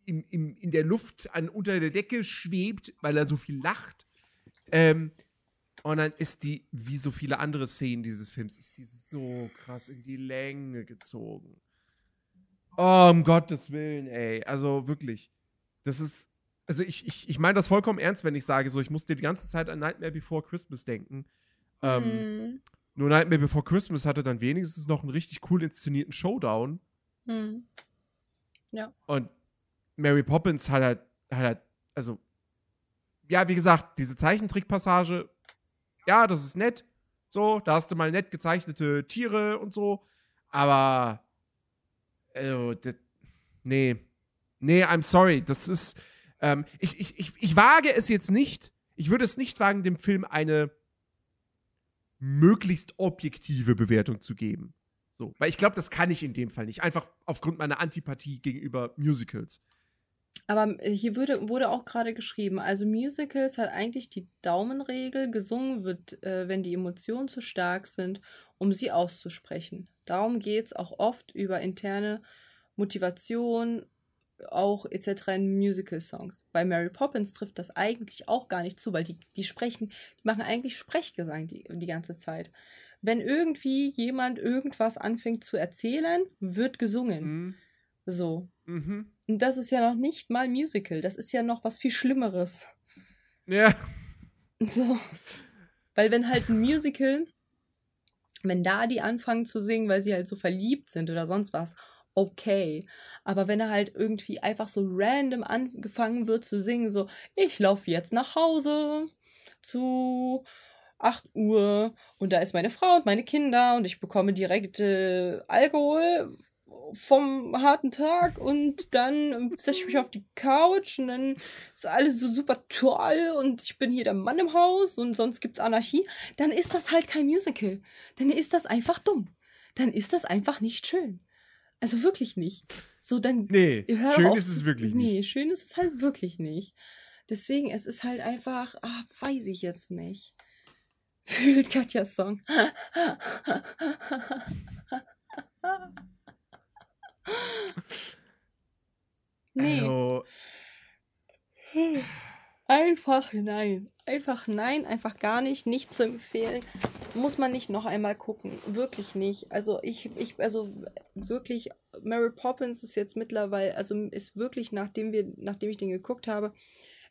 im, im, in der Luft an, unter der Decke schwebt, weil er so viel lacht. Ähm, und dann ist die, wie so viele andere Szenen dieses Films, ist die so krass in die Länge gezogen. Oh, um Gottes Willen, ey. Also wirklich. Das ist. Also ich, ich, ich meine das vollkommen ernst, wenn ich sage, so, ich musste die ganze Zeit an Nightmare Before Christmas denken. Ähm, Hm. Nur Nightmare Before Christmas hatte dann wenigstens noch einen richtig cool inszenierten Showdown. Hm. Und Mary Poppins hat halt, hat halt, also, ja, wie gesagt, diese Zeichentrickpassage, ja, das ist nett. So, da hast du mal nett gezeichnete Tiere und so. Aber, also, das, nee. Nee, I'm sorry. Das ist, ähm, ich, ich, ich, ich wage es jetzt nicht, ich würde es nicht wagen, dem Film eine möglichst objektive Bewertung zu geben. So, weil ich glaube, das kann ich in dem Fall nicht. Einfach aufgrund meiner Antipathie gegenüber Musicals. Aber äh, hier würde, wurde auch gerade geschrieben, also Musicals hat eigentlich die Daumenregel, gesungen wird, äh, wenn die Emotionen zu stark sind, um sie auszusprechen. Darum geht es auch oft über interne Motivation, auch etc. in Musical-Songs. Bei Mary Poppins trifft das eigentlich auch gar nicht zu, weil die, die sprechen, die machen eigentlich Sprechgesang die, die ganze Zeit. Wenn irgendwie jemand irgendwas anfängt zu erzählen, wird gesungen. Mhm. So. Mhm. Und das ist ja noch nicht mal Musical. Das ist ja noch was viel Schlimmeres. Ja. So. Weil wenn halt ein Musical, wenn da die anfangen zu singen, weil sie halt so verliebt sind oder sonst was, okay. Aber wenn er halt irgendwie einfach so random angefangen wird zu singen, so, ich laufe jetzt nach Hause zu 8 Uhr und da ist meine Frau und meine Kinder und ich bekomme direkt äh, Alkohol vom harten Tag und dann setze ich mich auf die Couch und dann ist alles so super toll und ich bin hier der Mann im Haus und sonst gibt's Anarchie, dann ist das halt kein Musical. Dann ist das einfach dumm. Dann ist das einfach nicht schön. Also wirklich nicht. So, dann Nee, schön auf ist es wirklich nee, nicht. schön ist es halt wirklich nicht. Deswegen, es ist halt einfach, ah, weiß ich jetzt nicht. Fühlt Katjas Song. nee. Also, Einfach nein. Einfach nein, einfach gar nicht, nicht zu empfehlen. Muss man nicht noch einmal gucken. Wirklich nicht. Also ich, ich, also wirklich, Mary Poppins ist jetzt mittlerweile, also ist wirklich, nachdem wir, nachdem ich den geguckt habe,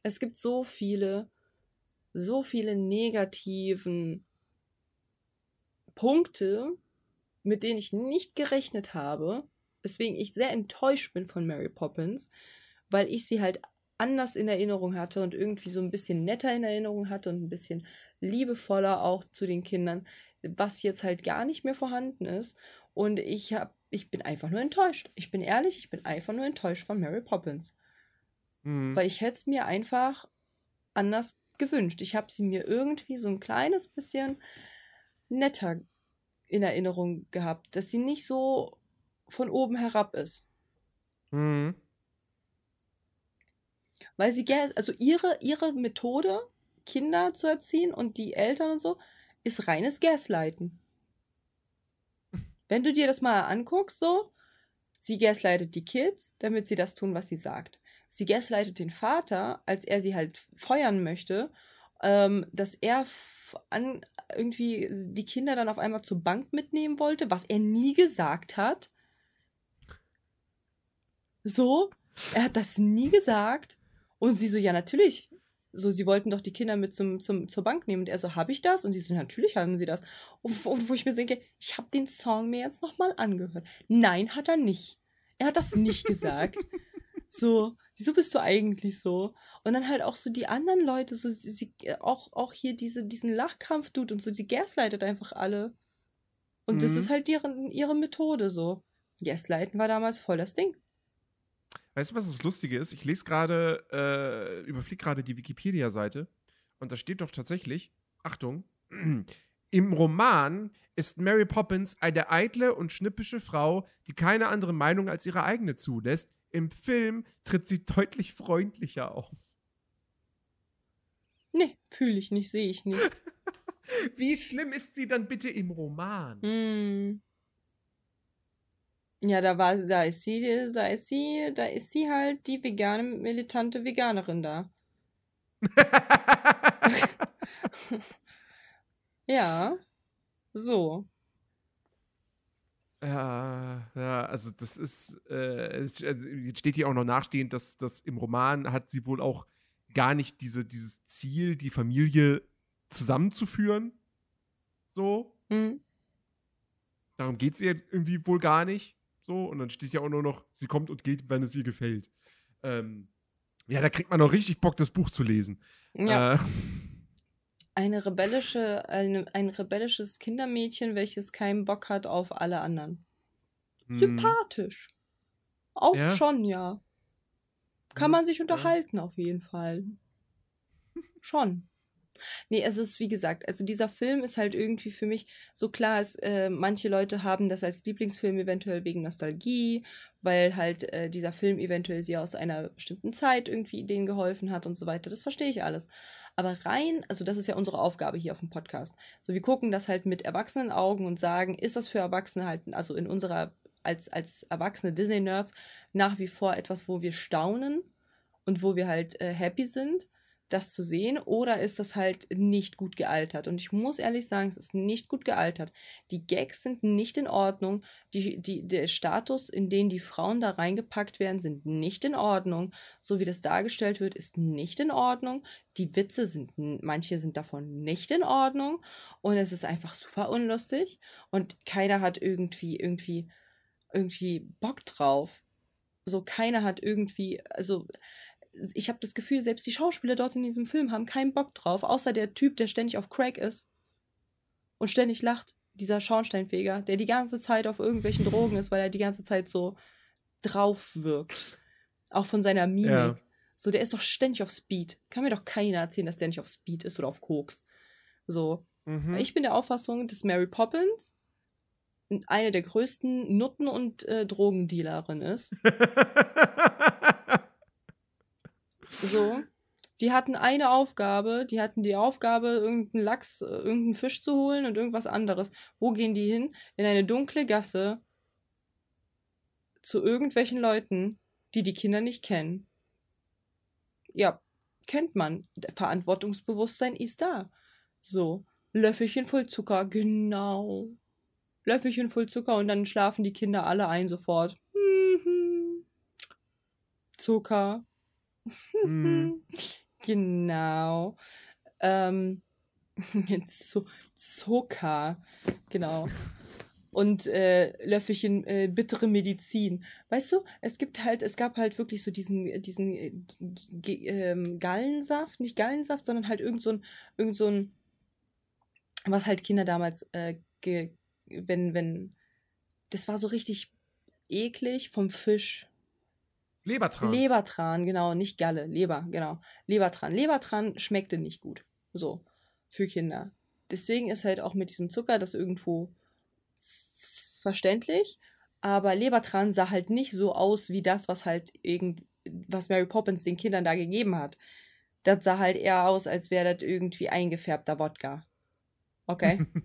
es gibt so viele, so viele negativen Punkte, mit denen ich nicht gerechnet habe, weswegen ich sehr enttäuscht bin von Mary Poppins, weil ich sie halt anders in Erinnerung hatte und irgendwie so ein bisschen netter in Erinnerung hatte und ein bisschen liebevoller auch zu den Kindern, was jetzt halt gar nicht mehr vorhanden ist. Und ich hab, ich bin einfach nur enttäuscht. Ich bin ehrlich, ich bin einfach nur enttäuscht von Mary Poppins. Mhm. Weil ich hätte es mir einfach anders gewünscht. Ich habe sie mir irgendwie so ein kleines bisschen netter in Erinnerung gehabt, dass sie nicht so von oben herab ist. Mhm. Weil sie, also ihre, ihre Methode, Kinder zu erziehen und die Eltern und so, ist reines Gaslighten. Wenn du dir das mal anguckst, so, sie gaslightet die Kids, damit sie das tun, was sie sagt. Sie gaslightet den Vater, als er sie halt feuern möchte, ähm, dass er an, irgendwie die Kinder dann auf einmal zur Bank mitnehmen wollte, was er nie gesagt hat. So, er hat das nie gesagt. Und sie so, ja, natürlich. So, sie wollten doch die Kinder mit zum, zum, zur Bank nehmen. Und er so, habe ich das? Und sie so, natürlich haben sie das. Und, und wo ich mir denke, ich habe den Song mir jetzt nochmal angehört. Nein, hat er nicht. Er hat das nicht gesagt. so, wieso bist du eigentlich so? Und dann halt auch so die anderen Leute, so sie, sie auch, auch hier diese, diesen Lachkrampf tut und so, sie gaslightet einfach alle. Und das Mhm. ist halt ihre, ihre Methode so. Gaslighten war damals voll das Ding. Weißt du, was das Lustige ist? Ich lese gerade, äh, überfliege gerade die Wikipedia-Seite und da steht doch tatsächlich, Achtung, im Roman ist Mary Poppins eine eitle und schnippische Frau, die keine andere Meinung als ihre eigene zulässt. Im Film tritt sie deutlich freundlicher auf. Nee, fühle ich nicht, sehe ich nicht. Wie schlimm ist sie dann bitte im Roman? Hm. Ja, da war, da ist sie, da ist sie, da ist sie halt die vegane, militante Veganerin da. Ja. So. Ja, ja, also das ist, äh, also jetzt steht hier auch noch nachstehend, dass das im Roman hat sie wohl auch gar nicht diese, dieses Ziel, die Familie zusammenzuführen. So. Hm. Darum geht es ihr irgendwie wohl gar nicht. So. Und dann steht ja auch nur noch, sie kommt und geht, wenn es ihr gefällt. Ähm, ja, da kriegt man noch richtig Bock, das Buch zu lesen. Ja. Äh, Eine rebellische, eine, ein rebellisches Kindermädchen, welches keinen Bock hat auf alle anderen. hm, Sympathisch. Auch Ja. schon, ja. Kann Hm, man sich unterhalten, auf jeden Fall. Schon. Nee, es ist wie gesagt, also dieser Film ist halt irgendwie für mich so klar, es, äh, manche Leute haben das als Lieblingsfilm eventuell wegen Nostalgie, weil halt äh, dieser Film eventuell sie aus einer bestimmten Zeit irgendwie denen geholfen hat und so weiter. Das verstehe ich alles. Aber rein, also das ist ja unsere Aufgabe hier auf dem Podcast. So, wir gucken das halt mit erwachsenen Augen und sagen, ist das für Erwachsene halt, also in unserer, als, als erwachsene Disney-Nerds nach wie vor etwas, wo wir staunen und wo wir halt äh, happy sind, das zu sehen, oder ist das halt nicht gut gealtert? Und ich muss ehrlich sagen, es ist nicht gut gealtert. Die Gags sind nicht in Ordnung. Die, die, der Status, in den die Frauen da reingepackt werden, sind nicht in Ordnung. So wie das dargestellt wird, ist nicht in Ordnung. Die Witze sind, manche sind davon nicht in Ordnung. Und es ist einfach super unlustig. Und keiner hat irgendwie, irgendwie, irgendwie Bock drauf. So keiner hat irgendwie, also ich habe das Gefühl, selbst die Schauspieler dort in diesem Film haben keinen Bock drauf, außer der Typ, der ständig auf Crack ist und ständig lacht. Dieser Schornsteinfeger, der die ganze Zeit auf irgendwelchen Drogen ist, weil er die ganze Zeit so drauf wirkt. Auch von seiner Mimik. Ja. So, der ist doch ständig auf Speed. Kann mir doch keiner erzählen, dass der nicht auf Speed ist oder auf Koks. So. mhm. Ich bin der Auffassung, dass Mary Poppins eine der größten Nutten- und äh, Drogendealerin ist. So. Die hatten eine Aufgabe, die hatten die Aufgabe, irgendeinen Lachs, äh, irgendeinen Fisch zu holen und irgendwas anderes. Wo gehen die hin? In eine dunkle Gasse zu irgendwelchen Leuten, die die Kinder nicht kennen. Ja, kennt man. Verantwortungsbewusstsein ist da. So, Löffelchen voll Zucker, genau. Löffelchen voll Zucker und dann schlafen die Kinder alle ein sofort. Mhm. Zucker. Mhm. Genau. Ähm, Zu Zucker, genau. Und äh, Löffelchen äh, bittere Medizin. Weißt du, es gibt halt, es gab halt wirklich so diesen, diesen äh, ähm, Gallensaft, nicht Gallensaft, sondern halt irgend so ein, irgend so ein, was halt Kinder damals, äh, ge, wenn, wenn, das war so richtig eklig vom Fisch. Lebertran. Lebertran, genau, nicht Galle, Leber, genau. Lebertran. Lebertran schmeckte nicht gut. So, für Kinder. Deswegen ist halt auch mit diesem Zucker das irgendwo verständlich. Aber Lebertran sah halt nicht so aus wie das, was halt irgend, was Mary Poppins den Kindern da gegeben hat. Das sah halt eher aus, als wäre das irgendwie eingefärbter Wodka. Okay?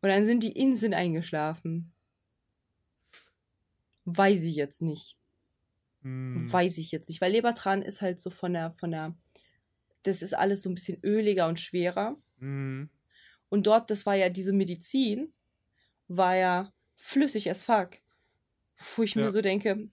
Und dann sind die Inseln eingeschlafen. Weiß ich jetzt nicht. Hm. Weiß ich jetzt nicht, weil Lebertran ist halt so von der, von der, das ist alles so ein bisschen öliger und schwerer. Hm. Und dort, das war ja diese Medizin, war ja flüssig as fuck. Wo ich Ja. mir so denke,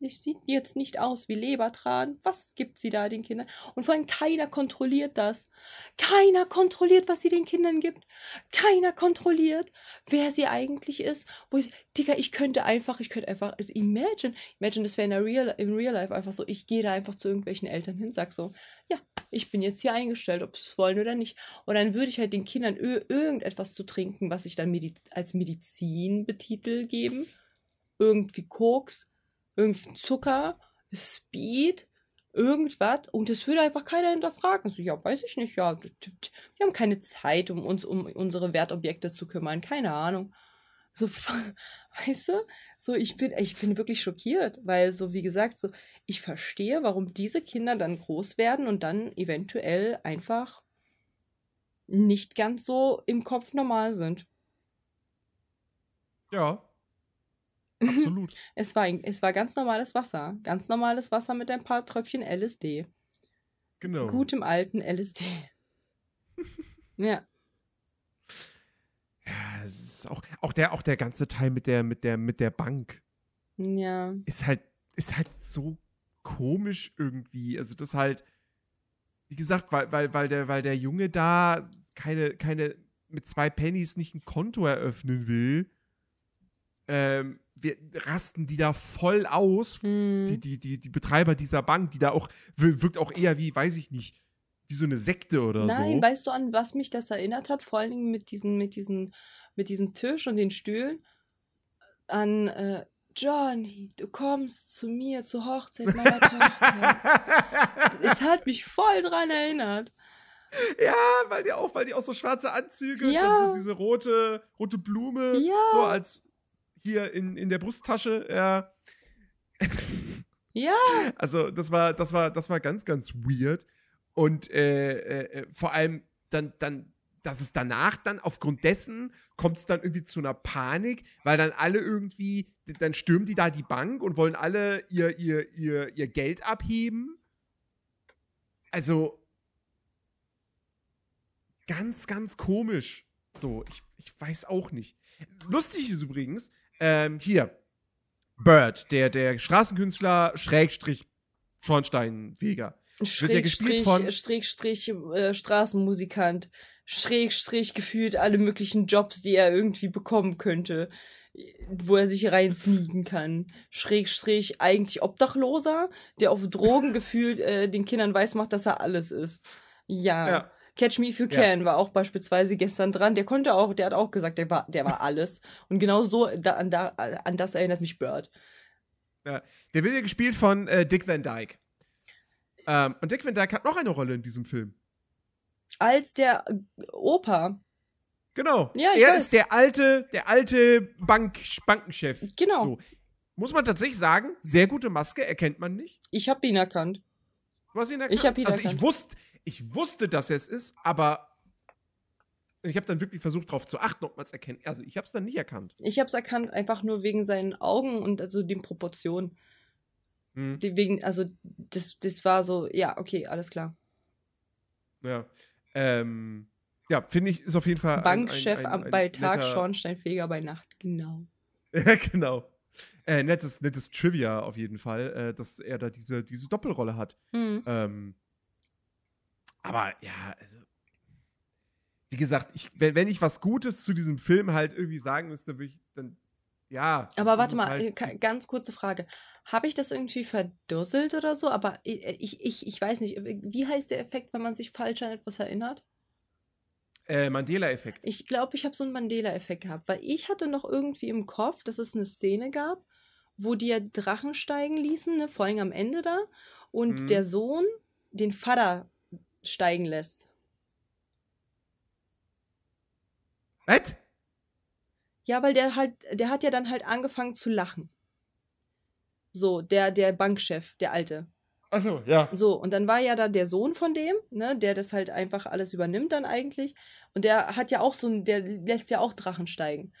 sieht jetzt nicht aus wie Lebertran. Was gibt sie da den Kindern? Und vor allem keiner kontrolliert das. Keiner kontrolliert, was sie den Kindern gibt. Keiner kontrolliert, wer sie eigentlich ist. Wo ich, Digga, ich könnte einfach, ich könnte einfach, also imagine, imagine, das wäre in der Real, im Real Life einfach so, ich gehe da einfach zu irgendwelchen Eltern hin, sag so, ja, ich bin jetzt hier eingestellt, ob sie es wollen oder nicht. Und dann würde ich halt den Kindern irgendetwas zu trinken, was ich dann medi als Medizin betitel, geben. Irgendwie Koks, irgendwie Zucker, Speed, irgendwas. Und das würde einfach keiner hinterfragen. So, ja, weiß ich nicht, ja. Wir haben keine Zeit, um uns um unsere Wertobjekte zu kümmern. Keine Ahnung. So, weißt du? So, ich bin, ich bin wirklich schockiert, weil so, wie gesagt, so, ich verstehe, warum diese Kinder dann groß werden und dann eventuell einfach nicht ganz so im Kopf normal sind. Ja. Absolut. Es war, es war ganz normales Wasser. Ganz normales Wasser mit ein paar Tröpfchen LSD. Genau. Gutem alten LSD. ja. Ja, es ist auch, auch, der, auch der ganze Teil mit der, mit der, mit der Bank Ja. ist halt, ist halt so komisch irgendwie. Also das halt, wie gesagt, weil, weil, weil, der, weil der Junge da keine, keine, mit zwei Pennies nicht ein Konto eröffnen will, ähm, wir rasten die da voll aus, Hm. die, die, die, die Betreiber dieser Bank, die da auch, wir- wirkt auch eher wie, weiß ich nicht, wie so eine Sekte oder Nein, so. weißt du, an was mich das erinnert hat? Vor allen Dingen mit diesen, mit diesen, mit diesem Tisch und den Stühlen. An äh, Johnny, du kommst zu mir zur Hochzeit meiner Tochter. Es hat mich voll dran erinnert. Ja, weil die auch, weil die auch so schwarze Anzüge Ja. und so diese rote, rote Blume Ja. so als hier in, in der Brusttasche, ja. Ja, Also das war, das war, das war ganz, ganz weird. Und äh, äh, äh, vor allem dann, dann, dass es danach dann aufgrund dessen kommt es dann irgendwie zu einer Panik, weil dann alle irgendwie, dann stürmen die da die Bank und wollen alle ihr, ihr, ihr, ihr Geld abheben. Also ganz, ganz komisch. So, ich, ich weiß auch nicht. Lustig ist übrigens, ähm, hier, Bird, der, der Straßenkünstler, Schrägstrich, Schornsteinfeger. Wird ja gespielt Schrägstrich, von- Schrägstrich, äh, Straßenmusikant, Schrägstrich gefühlt alle möglichen Jobs, die er irgendwie bekommen könnte, wo er sich reinsneaken kann. Schrägstrich eigentlich Obdachloser, der auf Drogen gefühlt äh, den Kindern weismacht, dass er alles ist. Ja. Ja. Catch Me If You Ja. Can war auch beispielsweise gestern dran. Der konnte auch, der hat auch gesagt, der war, der war alles. Und genau so, da, an, da, an das erinnert mich Bird. Der wird ja gespielt von äh, Dick Van Dyke. Ähm, und Dick Van Dyke hat noch eine Rolle in diesem Film. Als der Opa, Genau. Ja, er weiß. ist der alte, der alte Bank, Bankenchef. Genau. So. Muss man tatsächlich sagen, sehr gute Maske, erkennt man nicht. ich hab ihn erkannt. Du hast ihn erkannt? Ich hab ihn also erkannt. ich wusste, ich wusste, dass er es ist, aber ich habe dann wirklich versucht, darauf zu achten, ob man es erkennt. Also ich habe es dann nicht erkannt. Ich hab's erkannt, einfach nur wegen seinen Augen und also den Proportionen. Hm, Die, wegen, also, das, das war so, ja, okay, alles klar. ja. Ähm, ja, finde ich, ist auf jeden Fall. Bankchef ein, ein, ein bei Tag, netter- Schornsteinfeger bei Nacht, genau. Ja, genau. Äh, nettes, nettes Trivia auf jeden Fall, äh, dass er da diese, diese Doppelrolle hat. Hm. Ähm, aber ja, also, wie gesagt, ich, wenn, wenn ich was Gutes zu diesem Film halt irgendwie sagen müsste, würde ich dann, ja. Aber warte mal, halt- äh, ganz kurze Frage. Habe ich das irgendwie verdusselt oder so? Aber ich, ich, ich, ich weiß nicht, wie heißt der Effekt, wenn man sich falsch an etwas erinnert? Äh, Mandela-Effekt. Ich glaube, ich habe so einen Mandela-Effekt gehabt, weil ich hatte noch irgendwie im Kopf, dass es eine Szene gab, wo die ja Drachen steigen ließen, ne, vor allem am Ende da, und Mhm. der Sohn den Vater steigen lässt. Was? Ja, weil der halt, der hat ja dann halt angefangen zu lachen. So, der, der Bankchef, der Alte. Achso, ja. So, und dann war ja da der Sohn von dem, ne, der das halt einfach alles übernimmt dann eigentlich. Und der hat ja auch so der lässt ja auch Drachen steigen.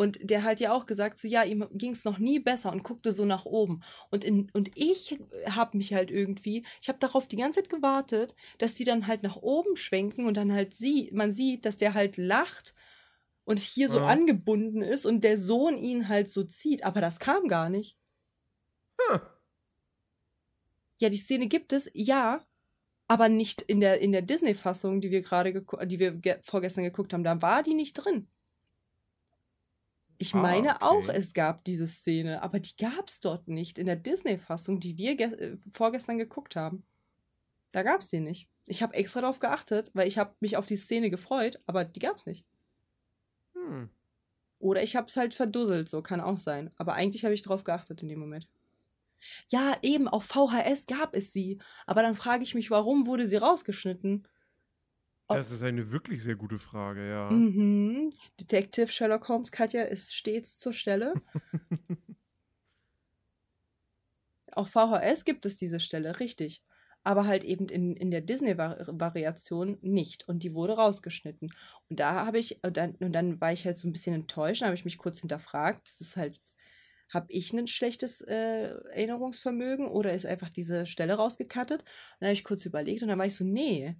Und der hat ja auch gesagt, so ja, ihm ging es noch nie besser und guckte so nach oben. Und, in, und ich habe mich halt irgendwie, ich habe darauf die ganze Zeit gewartet, dass die dann halt nach oben schwenken und dann halt sie, man sieht, dass der halt lacht und hier so Ja. angebunden ist und der Sohn ihn halt so zieht. Aber das kam gar nicht. Hm. Ja, die Szene gibt es, ja, aber nicht in der, in der Disney-Fassung, die wir gerade, die wir ge vorgestern geguckt haben. Da war die nicht drin. Ich Ah, meine okay. auch, es gab diese Szene, aber die gab es dort nicht in der Disney-Fassung, die wir äh, vorgestern geguckt haben. Da gab es die nicht. Ich habe extra darauf geachtet, weil ich habe mich auf die Szene gefreut, aber die gab es nicht. Hm. Oder ich habe es halt verdusselt, so kann auch sein. Aber eigentlich habe ich drauf geachtet in dem Moment. Ja, eben, auf VHS gab es sie. Aber dann frage ich mich, warum wurde sie rausgeschnitten? Ob- Das ist eine wirklich sehr gute Frage, ja. Mhm. Detective Sherlock Holmes Katja ist stets zur Stelle. auf VHS gibt es diese Stelle, richtig. Aber halt eben in, in der Disney-Variation nicht. Und die wurde rausgeschnitten. Und da habe ich, und dann, und dann war ich halt so ein bisschen enttäuscht, habe ich mich kurz hinterfragt. Das ist halt, habe ich ein schlechtes äh, Erinnerungsvermögen oder ist einfach diese Stelle rausgekattet? Und dann habe ich kurz überlegt und dann war ich so, nee,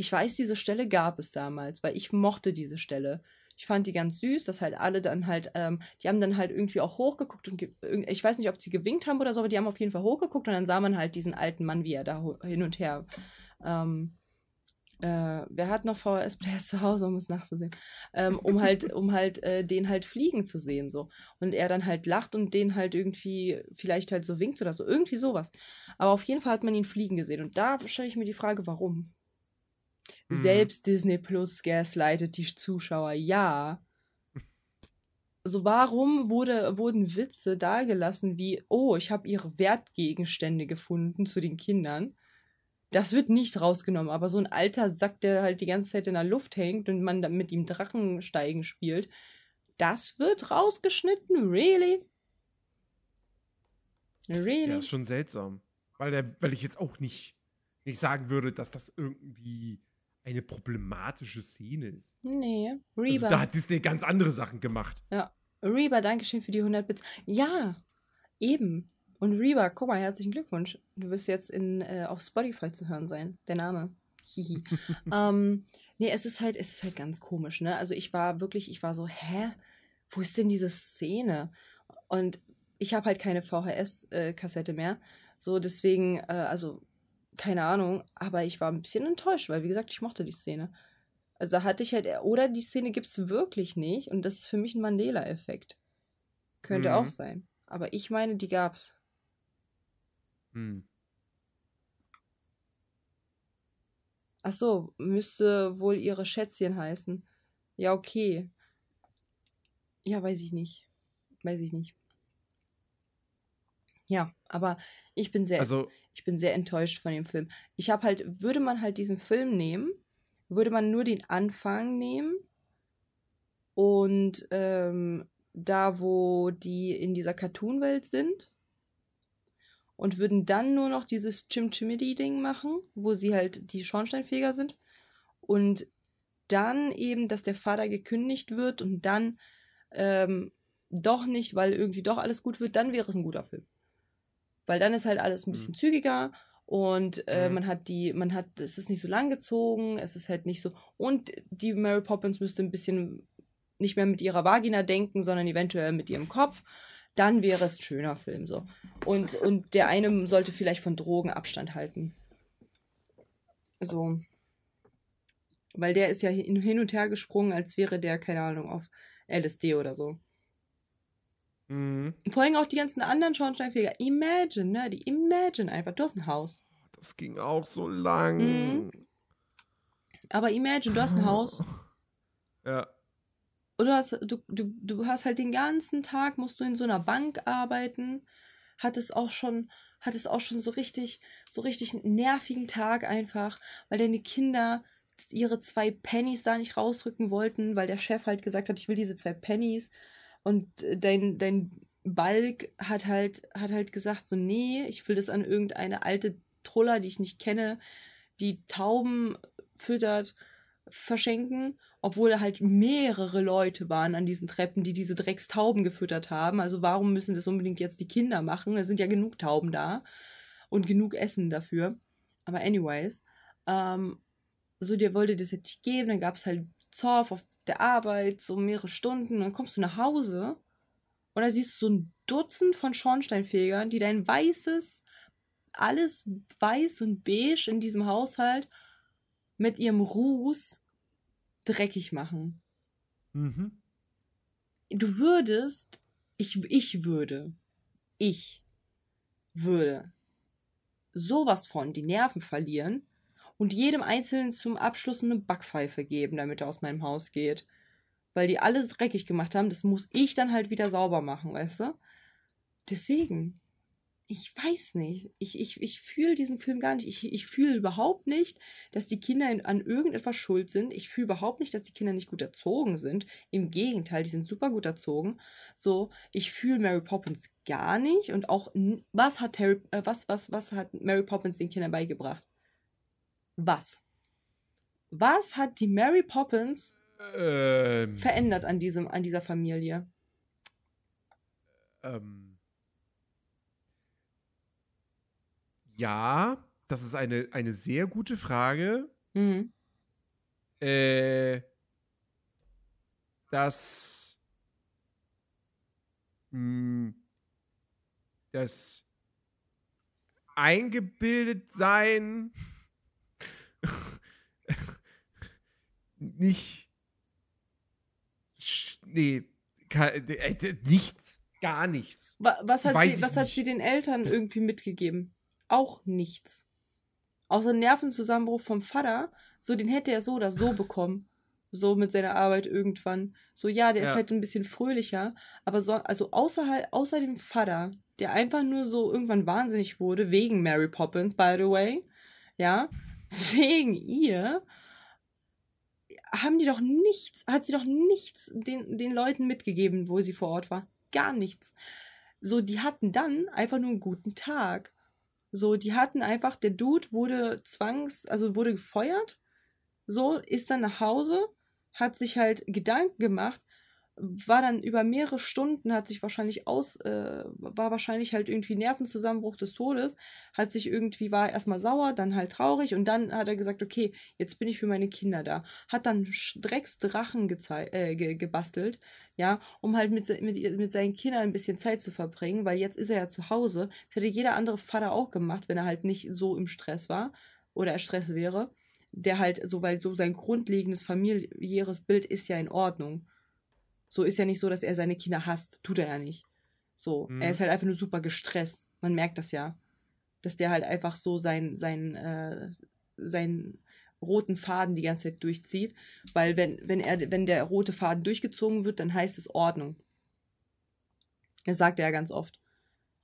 ich weiß, diese Stelle gab es damals, weil ich mochte diese Stelle. Ich fand die ganz süß, dass halt alle dann halt, ähm, die haben dann halt irgendwie auch hochgeguckt und ich weiß nicht, ob sie gewinkt haben oder so, aber die haben auf jeden Fall hochgeguckt und dann sah man halt diesen alten Mann, wie er da hin und her. Ähm, äh, wer hat noch VHS-Player zu Hause, um es nachzusehen? Ähm, um halt, um halt äh, den halt fliegen zu sehen, so. Und er dann halt lacht und den halt irgendwie vielleicht halt so winkt oder so. Irgendwie sowas. Aber auf jeden Fall hat man ihn fliegen gesehen. Und da stelle ich mir die Frage, warum? Mhm. Selbst Disney Plus gaslightet die Zuschauer, ja. So, warum wurde, wurden Witze dagelassen wie, oh, ich habe ihre Wertgegenstände gefunden zu den Kindern? Das wird nicht rausgenommen, aber so ein alter Sack, der halt die ganze Zeit in der Luft hängt und man dann mit ihm Drachensteigen spielt, das wird rausgeschnitten? Really? Really? Ja, ist schon seltsam. Weil, der, weil ich jetzt auch nicht, nicht sagen würde, dass das irgendwie eine problematische Szene ist. nee. Also, Reba. da hat Disney ganz andere Sachen gemacht. Reba, Dankeschön für die 100 Bits. Ja, eben. Und Reba, guck mal, herzlichen Glückwunsch. Du wirst jetzt in, äh, auf Spotify zu hören sein. Der Name. Hihi. ähm, nee, es ist halt, es ist halt ganz komisch, ne? Also ich war wirklich, ich war so, hä? Wo ist denn diese Szene? Und ich habe halt keine VHS-Kassette mehr. So, deswegen, äh, also, keine Ahnung, aber ich war ein bisschen enttäuscht, weil, wie gesagt, ich mochte die Szene. Also da hatte ich halt, oder die Szene gibt's wirklich nicht und das ist für mich ein Mandela-Effekt. Könnte Mhm. auch sein. Aber ich meine, die gab's. Hm. Ach so, müsste wohl ihre Schätzchen heißen. Ja, okay. Ja, weiß ich nicht. Weiß ich nicht. Ja, aber ich bin sehr, Also, ich bin sehr enttäuscht von dem Film. Ich habe halt, würde man halt diesen Film nehmen, würde man nur den Anfang nehmen und ähm, da, wo die in dieser Cartoon-Welt sind und würden dann nur noch dieses Chim-Chimity-Ding machen, wo sie halt die Schornsteinfeger sind und dann eben, dass der Vater gekündigt wird und dann ähm, doch nicht, weil irgendwie doch alles gut wird, dann wäre es ein guter Film. Weil dann ist halt alles ein bisschen zügiger und äh, Mhm. man hat die, man hat, es ist nicht so lang gezogen, es ist halt nicht so. Und die Mary Poppins müsste ein bisschen nicht mehr mit ihrer Vagina denken, sondern eventuell mit ihrem Kopf. Dann wäre es ein schöner Film so. Und, und der eine sollte vielleicht von Drogen Abstand halten. So. Weil der ist ja hin und her gesprungen, als wäre der, keine Ahnung, auf LSD oder so. Mhm. Vor allem auch die ganzen anderen Schornsteinfeger. Imagine, ne? Die Imagine einfach. Du hast ein Haus. Das ging auch so lang. Mhm. Aber Imagine, du hast ein Haus. Ja. Du hast, du, du, du hast halt den ganzen Tag, musst du in so einer Bank arbeiten. Hattest auch schon, hattest auch schon so richtig, so richtig einen nervigen Tag einfach, weil deine Kinder ihre zwei Pennies da nicht rausrücken wollten, weil der Chef halt gesagt hat, ich will diese zwei Pennies. Und äh, dein, dein Balk hat halt, hat halt gesagt, so, nee, ich will das an irgendeine alte Troller, die ich nicht kenne, die Tauben füttert, verschenken, obwohl halt mehrere Leute waren an diesen Treppen, die diese Dreckstauben gefüttert haben. Also warum müssen das unbedingt jetzt die Kinder machen? Es sind ja genug Tauben da und genug Essen dafür. Aber anyways, ähm, so dir wollte das jetzt nicht geben, dann gab es halt Zorf auf der Arbeit, so mehrere Stunden, dann kommst du nach Hause und da siehst du so ein Dutzend von Schornsteinfegern, die dein weißes, alles weiß und beige in diesem Haushalt mit ihrem Ruß dreckig machen. Mhm. Du würdest, ich, ich würde, ich würde sowas von die Nerven verlieren und jedem Einzelnen zum Abschluss eine Backpfeife geben, damit er aus meinem Haus geht. Weil die alles dreckig gemacht haben, das muss ich dann halt wieder sauber machen, weißt du? Deswegen, ich weiß nicht. Ich, ich, ich fühle diesen Film gar nicht. Ich, ich fühle überhaupt nicht, dass die Kinder in, an irgendetwas schuld sind. Ich fühle überhaupt nicht, dass die Kinder nicht gut erzogen sind. Im Gegenteil, die sind super gut erzogen. So, ich fühle Mary Poppins gar nicht. Und auch, was hat Harry, äh, was, was, was hat Mary Poppins den Kindern beigebracht? Was? Was hat die Mary Poppins Ähm, verändert an diesem, an dieser Familie? ähm, ja, das ist eine, eine sehr gute Frage. Mhm. Äh, das, mh, das eingebildet sein nicht nee äh, nichts gar nichts Wa- Was hat, Weiß sie, was hat nicht. sie den Eltern irgendwie mitgegeben? Auch nichts. Außer Nervenzusammenbruch vom Vater, so den hätte er so oder so bekommen. So mit seiner Arbeit irgendwann. So, ja, der ist Ja. halt ein bisschen fröhlicher, aber so, also außer, halt- außer dem Vater, der einfach nur so irgendwann wahnsinnig wurde, wegen Mary Poppins, by the way, ja, wegen ihr, haben die doch nichts, hat sie doch nichts den, den Leuten mitgegeben, wo sie vor Ort war. Gar nichts. So, die hatten dann einfach nur einen guten Tag. So, die hatten einfach, der Dude wurde zwangs, also wurde gefeuert, so, ist dann nach Hause, hat sich halt Gedanken gemacht, war dann über mehrere Stunden, hat sich wahrscheinlich aus, äh, war wahrscheinlich halt irgendwie Nervenzusammenbruch des Todes, hat sich irgendwie, war erstmal sauer, dann halt traurig und dann hat er gesagt, okay, jetzt bin ich für meine Kinder da. Hat dann Drecksdrachen äh, ge gebastelt, ja, um halt mit, mit, mit seinen Kindern ein bisschen Zeit zu verbringen, weil jetzt ist er ja zu Hause. Das hätte jeder andere Vater auch gemacht, wenn er halt nicht so im Stress war oder er Stress wäre. Der halt so, weil so sein grundlegendes familiäres Bild ist ja in Ordnung. So ist ja nicht so, dass er seine Kinder hasst. Tut er ja nicht. So, Mhm. er ist halt einfach nur super gestresst. Man merkt das ja. Dass der halt einfach so sein, sein, äh, seinen roten Faden die ganze Zeit durchzieht. Weil wenn, wenn er, wenn der rote Faden durchgezogen wird, dann heißt es Ordnung. Das sagt er ja ganz oft.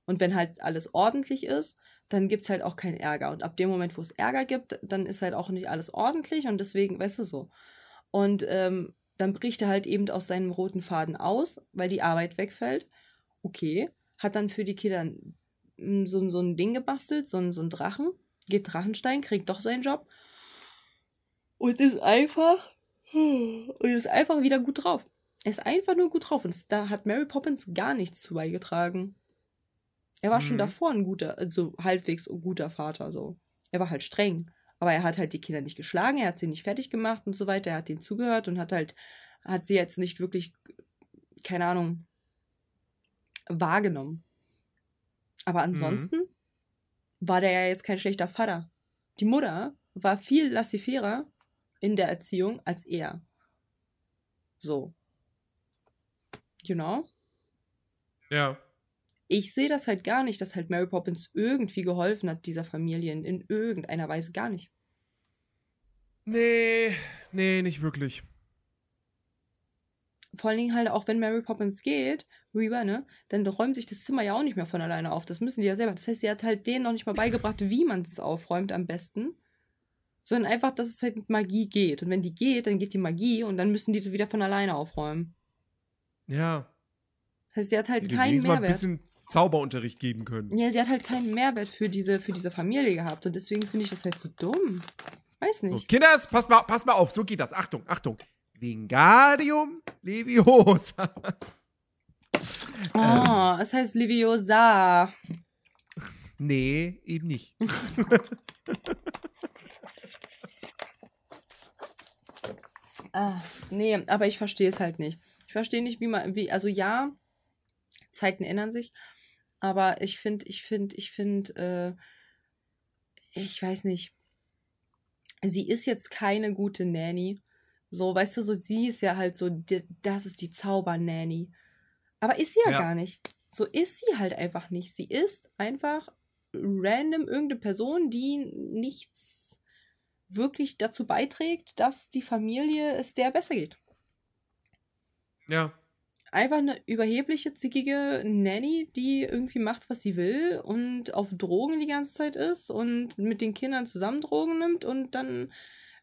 Und wenn halt alles ordentlich ist, dann gibt's halt auch keinen Ärger. Und ab dem Moment, wo es Ärger gibt, dann ist halt auch nicht alles ordentlich und deswegen, weißt du so. Und ähm, dann bricht er halt eben aus seinem roten Faden aus, weil die Arbeit wegfällt. Okay. Hat dann für die Kinder so, so ein Ding gebastelt, so, ein- so ein Drachen. Geht Drachenstein, kriegt doch seinen Job. Und ist einfach. Und ist einfach wieder gut drauf. Er ist einfach nur gut drauf. Und da hat Mary Poppins gar nichts zu beigetragen. Er war schon Mhm. davor ein guter, also halbwegs ein guter Vater, so. Er war halt streng. Aber er hat halt die Kinder nicht geschlagen, er hat sie nicht fertig gemacht und so weiter. Er hat ihnen zugehört und hat halt, hat sie jetzt nicht wirklich, keine Ahnung, wahrgenommen. Aber ansonsten war der ja jetzt kein schlechter Vater. Die Mutter war viel laissez-faire, in der Erziehung als er. So. You know? Ja. Ich sehe das halt gar nicht, dass halt Mary Poppins irgendwie geholfen hat, dieser Familie in, in irgendeiner Weise gar nicht. Nee, nee, nicht wirklich. Vor allen Dingen halt auch, wenn Mary Poppins geht, Reba, ne, dann räumt sich das Zimmer ja auch nicht mehr von alleine auf. Das müssen die ja selber. Das heißt, sie hat halt denen noch nicht mal beigebracht, wie man es aufräumt am besten. Sondern einfach, dass es halt mit Magie geht. Und wenn die geht, dann geht die Magie und dann müssen die das wieder von alleine aufräumen. Ja. Das heißt, sie hat halt Hätte keinen wenigstens mal ein Mehrwert. bisschen Zauberunterricht geben können. Ja, sie hat halt keinen Mehrwert für diese, für diese Familie gehabt. Und deswegen finde ich das halt so dumm. Weiß So, nicht. Kinders, passt mal, passt mal auf, so geht das. Achtung, Achtung. Wingardium Leviosa. Oh, es heißt Liviosa. Nee, eben nicht. Ah, nee, aber ich verstehe es halt nicht. Ich verstehe nicht, wie man, wie, also ja, Zeiten ändern sich, aber ich finde, ich finde, ich finde, äh, ich weiß nicht. Sie ist jetzt keine gute Nanny. So, weißt du, so sie ist ja halt so, die, das ist die Zauber-Nanny. Aber ist sie ja, Ja. gar nicht. So ist sie halt einfach nicht. Sie ist einfach random irgendeine Person, die nichts wirklich dazu beiträgt, dass die Familie es der besser geht. Ja. Einfach eine überhebliche, zickige Nanny, die irgendwie macht, was sie will und auf Drogen die ganze Zeit ist und mit den Kindern zusammen Drogen nimmt und dann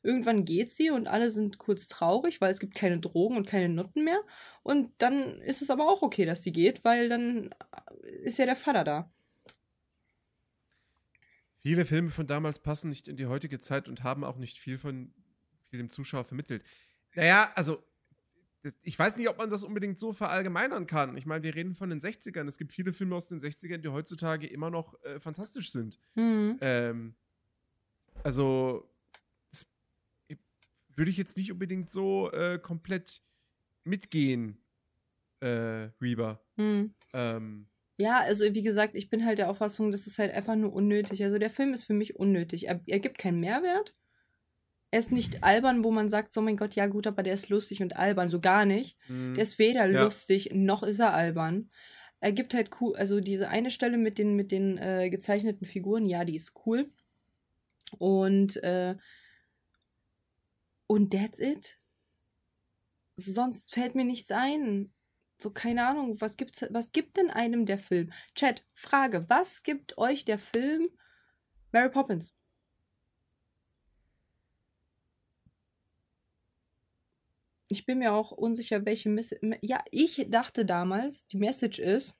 irgendwann geht sie und alle sind kurz traurig, weil es gibt keine Drogen und keine Nutten mehr. Und dann ist es aber auch okay, dass sie geht, weil dann ist ja der Vater da. Viele Filme von damals passen nicht in die heutige Zeit und haben auch nicht viel von viel dem Zuschauer vermittelt. Naja, also, das, ich weiß nicht, ob man das unbedingt so verallgemeinern kann. Ich meine, wir reden von den 60ern. Es gibt viele Filme aus den 60ern, die heutzutage immer noch äh, fantastisch sind. Hm. Ähm, also, das würde ich jetzt nicht unbedingt so äh, komplett mitgehen, äh, Reba. Hm. Ähm, Ja, also wie gesagt, ich bin halt der Auffassung, das ist halt einfach nur unnötig. Also der Film ist für mich unnötig. Er, er gibt keinen Mehrwert. Er ist nicht albern, wo man sagt, so mein Gott, ja gut, aber der ist lustig und albern. So gar nicht. mh, Der ist weder Ja. lustig, noch ist er albern. Er gibt halt cool, also diese eine Stelle mit den, mit den äh, gezeichneten Figuren, ja, die ist cool. Und, äh, und that's it. Sonst fällt mir nichts ein. So, keine Ahnung, was gibt's, was gibt denn einem der Film? Chat, Frage, was gibt euch der Film Mary Poppins? Ich bin mir auch unsicher, welche Message. Ja, ich dachte damals, die Message ist,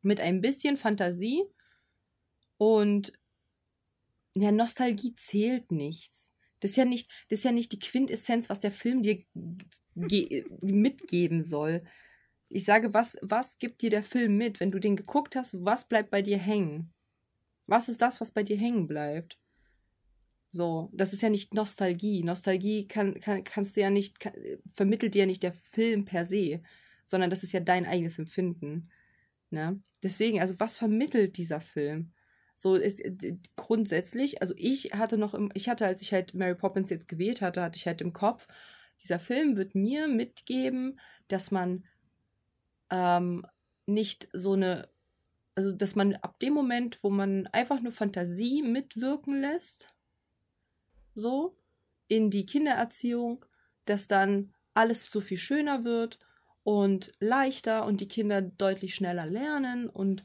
mit ein bisschen Fantasie und ja, Nostalgie zählt nichts. Das ist ja nicht, das ist ja nicht die Quintessenz, was der Film dir ge- mitgeben soll. Ich sage, was, was gibt dir der Film mit? Wenn du den geguckt hast, was bleibt bei dir hängen? Was ist das, was bei dir hängen bleibt? So, das ist ja nicht Nostalgie. Nostalgie kann, kann, kannst du ja nicht, kann, vermittelt dir ja nicht der Film per se, sondern das ist ja dein eigenes Empfinden. Ne? Deswegen, also was vermittelt dieser Film? So ist grundsätzlich, also ich hatte noch, im, ich hatte, als ich halt Mary Poppins jetzt gewählt hatte, hatte ich halt im Kopf, dieser Film wird mir mitgeben, dass man ähm, nicht so eine, also dass man ab dem Moment, wo man einfach nur Fantasie mitwirken lässt, so in die Kindererziehung, dass dann alles so viel schöner wird und leichter und die Kinder deutlich schneller lernen und,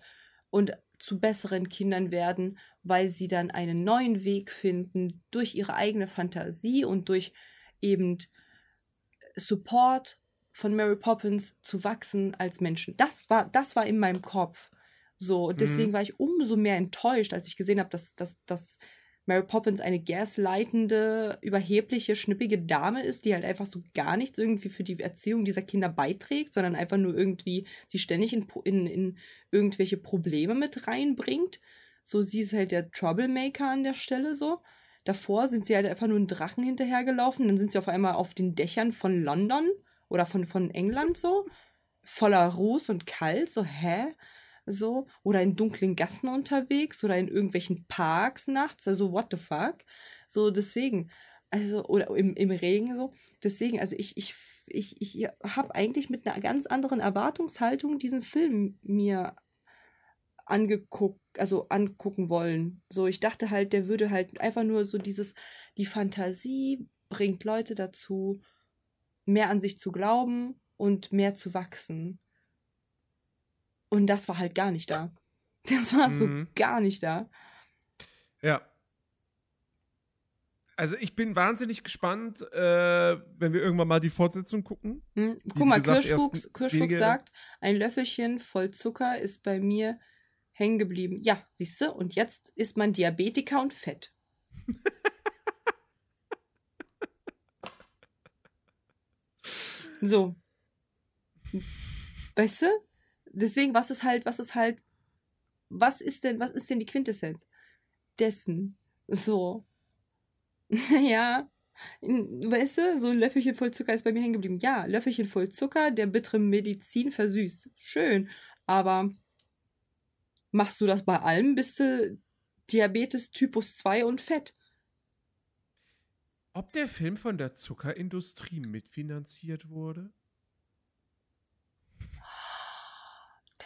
und zu besseren Kindern werden, weil sie dann einen neuen Weg finden durch ihre eigene Fantasie und durch eben Support von Mary Poppins zu wachsen als Menschen. Das war, das war in meinem Kopf. So, und deswegen Mhm. war ich umso mehr enttäuscht, als ich gesehen habe, dass, dass, dass Mary Poppins eine gasleitende, überhebliche, schnippige Dame ist, die halt einfach so gar nichts irgendwie für die Erziehung dieser Kinder beiträgt, sondern einfach nur irgendwie sie ständig in, in, in irgendwelche Probleme mit reinbringt. So, sie ist halt der Troublemaker an der Stelle so. Davor sind sie halt einfach nur einen Drachen hinterhergelaufen, dann sind sie auf einmal auf den Dächern von London oder von, von England so, voller Ruß und kalt, so, hä? So, oder in dunklen Gassen unterwegs oder in irgendwelchen Parks nachts, also what the fuck? So, deswegen, Also, oder im, im Regen so. Deswegen, also ich, ich, ich, ich habe eigentlich mit einer ganz anderen Erwartungshaltung diesen Film mir angeguckt, also angucken wollen. So, ich dachte halt, der würde halt einfach nur so dieses, die Fantasie bringt Leute dazu, mehr an sich zu glauben und mehr zu wachsen. Und das war halt gar nicht da. Das war so Mhm. gar nicht da. Ja. Also ich bin wahnsinnig gespannt, äh, wenn wir irgendwann mal die Fortsetzung gucken. Hm? Wie Guck mal, gesagt, Kirschfuchs, Kirschfuchs sagt, ein Löffelchen voll Zucker ist bei mir hängen geblieben. Ja, siehst du, und jetzt ist man Diabetiker und fett. so. Weißt du? Deswegen, was ist halt, was ist halt, was ist denn, was ist denn die Quintessenz dessen? So. ja. In- Weißt du, so ein Löffelchen voll Zucker ist bei mir hängen geblieben. Ja, Löffelchen voll Zucker, der bittere Medizin versüßt. Schön. Aber machst du das bei allem, bist du Diabetes Typus 2 und fett. Ob der Film von der Zuckerindustrie mitfinanziert wurde?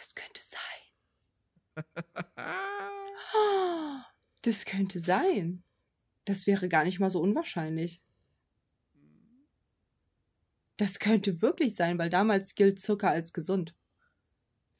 Das könnte sein. Das könnte sein. Das wäre gar nicht mal so unwahrscheinlich. Das könnte wirklich sein, weil damals gilt Zucker als gesund.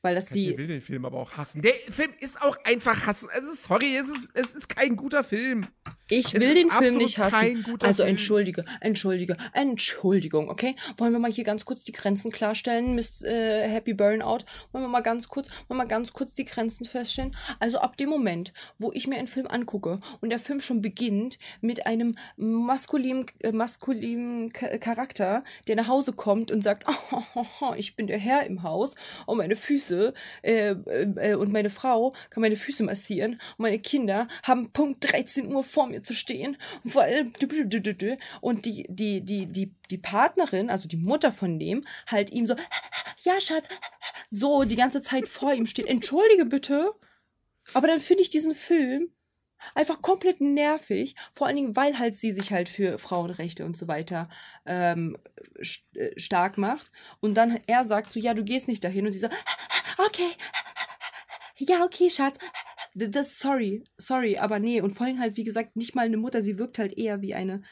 Weil das die. will den Film aber auch hassen. Der Film ist auch einfach hassen. Also sorry, es ist, es ist kein guter Film. Ich will den Film nicht hassen. Also entschuldige, entschuldige, Entschuldigung, okay? Wollen wir mal hier ganz kurz die Grenzen klarstellen, Miss äh, Happy Burnout? Wollen wir mal ganz kurz, wollen wir mal ganz kurz die Grenzen feststellen? Also ab dem Moment, wo ich mir einen Film angucke und der Film schon beginnt mit einem maskulinen, äh, maskulinen Charakter, der nach Hause kommt und sagt, oh, ich bin der Herr im Haus und meine Füße äh, äh, äh, und meine Frau kann meine Füße massieren und meine Kinder haben Punkt 13 Uhr vor mir zu stehen, weil und die die die die die Partnerin, also die Mutter von dem, halt ihm so ja Schatz, so die ganze Zeit vor ihm steht. Entschuldige bitte, aber dann finde ich diesen Film einfach komplett nervig, vor allen Dingen, weil halt sie sich halt für Frauenrechte und so weiter ähm, st äh, stark macht. Und dann er sagt so, ja, du gehst nicht dahin. Und sie so, okay, ja, okay, Schatz, das, sorry, sorry, aber nee, und vor allem halt, wie gesagt, nicht mal eine Mutter, sie wirkt halt eher wie eine,